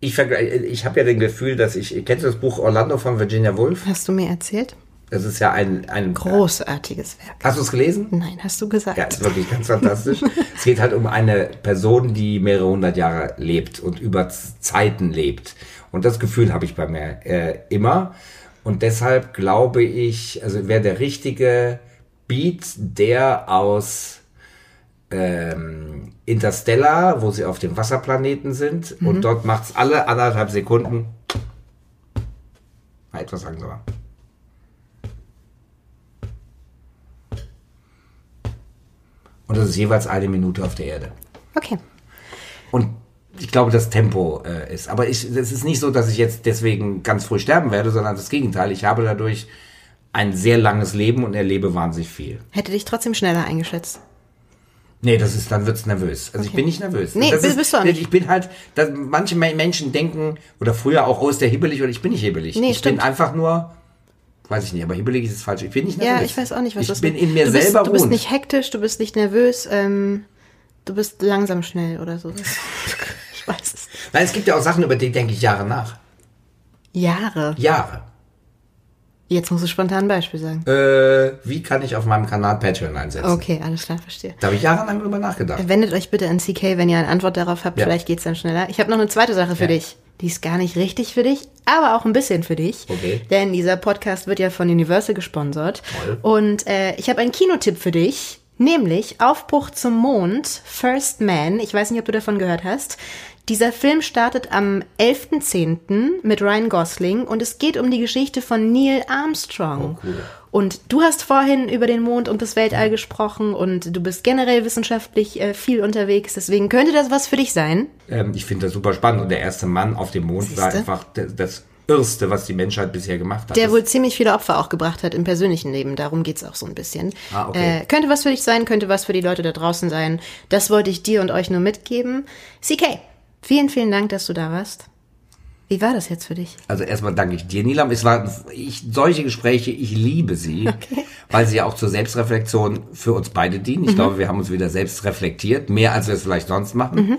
ich, ich habe ja den Gefühl, dass ich, kennst du das Buch Orlando von Virginia Woolf? Hast du mir erzählt? Das ist ja ein, ein großartiges Werk. Hast du es gelesen? Nein, hast du gesagt. Ja, ist wirklich ganz fantastisch. [LAUGHS] es geht halt um eine Person, die mehrere hundert Jahre lebt und über Zeiten lebt. Und das Gefühl habe ich bei mir äh, immer. Und deshalb glaube ich, also wäre der richtige Beat, der aus ähm, Interstellar, wo sie auf dem Wasserplaneten sind. Mhm. Und dort macht es alle anderthalb Sekunden. Etwas langsamer. Und das ist jeweils eine Minute auf der Erde. Okay. Und ich glaube, das Tempo äh, ist. Aber es ist nicht so, dass ich jetzt deswegen ganz früh sterben werde, sondern das Gegenteil. Ich habe dadurch ein sehr langes Leben und erlebe wahnsinnig viel. Hätte dich trotzdem schneller eingeschätzt. Nee, das ist, dann wird's nervös. Also okay. ich bin nicht nervös. Nee, das bist, ist, bist du auch nicht. Ich bin halt, dass manche Menschen denken, oder früher auch, oh, ist der hibbelig, oder ich bin nicht hibbelig. Nee, ich stimmt. bin einfach nur, weiß ich nicht, aber hibbelig ist es falsch. Ich bin nicht nervös. Ja, ich weiß auch nicht, was ich das Ich bin in mir du selber bist, Du bist nicht hektisch, du bist nicht nervös, ähm, du bist langsam schnell oder so. [LAUGHS] ich weiß es. Nein, es gibt ja auch Sachen, über die denke ich Jahre nach. Jahre? Jahre. Jetzt musst du spontan ein Beispiel sagen. Äh, wie kann ich auf meinem Kanal Patreon einsetzen? Okay, alles klar, verstehe. Da habe ich jahrelang drüber nachgedacht. Wendet euch bitte an CK, wenn ihr eine Antwort darauf habt. Ja. Vielleicht geht's dann schneller. Ich habe noch eine zweite Sache für ja. dich. Die ist gar nicht richtig für dich, aber auch ein bisschen für dich. Okay. Denn dieser Podcast wird ja von Universal gesponsert. Toll. Und äh, ich habe einen Kinotipp für dich, nämlich Aufbruch zum Mond, First Man. Ich weiß nicht, ob du davon gehört hast. Dieser Film startet am 11.10. mit Ryan Gosling und es geht um die Geschichte von Neil Armstrong. Oh, cool. Und du hast vorhin über den Mond und das Weltall gesprochen und du bist generell wissenschaftlich äh, viel unterwegs. Deswegen könnte das was für dich sein. Ähm, ich finde das super spannend. Und der erste Mann auf dem Mond Siehste? war einfach das, das Irrste, was die Menschheit bisher gemacht hat. Der wohl ziemlich viele Opfer auch gebracht hat im persönlichen Leben. Darum geht's auch so ein bisschen. Ah, okay. äh, könnte was für dich sein, könnte was für die Leute da draußen sein. Das wollte ich dir und euch nur mitgeben. CK, vielen, vielen Dank, dass du da warst. Wie war das jetzt für dich? Also erstmal danke ich dir, Nilam. Es waren ich, solche Gespräche, ich liebe sie, [LAUGHS] weil sie ja auch zur Selbstreflexion für uns beide dienen. Mhm. Ich glaube, wir haben uns wieder selbst reflektiert, mehr als wir es vielleicht sonst machen, Mhm.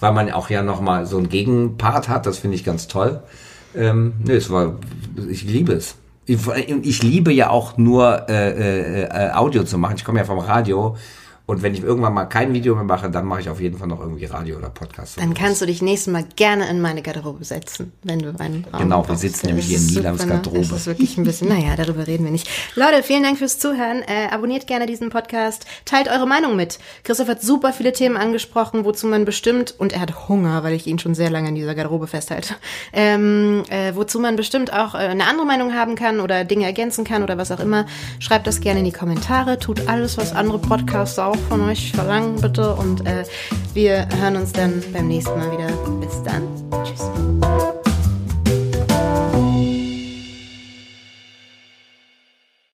weil man auch ja nochmal so einen Gegenpart hat. Das finde ich ganz toll. Ähm, nee, es war, ich liebe es. Ich, ich liebe ja auch nur äh, äh, äh, Audio zu machen. Ich komme ja vom Radio. Und wenn ich irgendwann mal kein Video mehr mache, dann mache ich auf jeden Fall noch irgendwie Radio oder Podcast. Dann kannst du dich nächstes Mal gerne in meine Garderobe setzen, wenn du einen Raum Genau, wir sitzen nämlich hier in Nilams ne? Garderobe. Das ist wirklich ein bisschen, naja, darüber reden wir nicht. Leute, vielen Dank fürs Zuhören. Äh, abonniert gerne diesen Podcast. Teilt eure Meinung mit. Christoph hat super viele Themen angesprochen, wozu man bestimmt, und er hat Hunger, weil ich ihn schon sehr lange in dieser Garderobe festhalte, ähm, äh, wozu man bestimmt auch äh, eine andere Meinung haben kann oder Dinge ergänzen kann oder was auch immer. Schreibt das gerne in die Kommentare. Tut alles, was andere Podcasts auch von euch verlangen, bitte. Und äh, wir hören uns dann beim nächsten Mal wieder. Bis dann. Tschüss.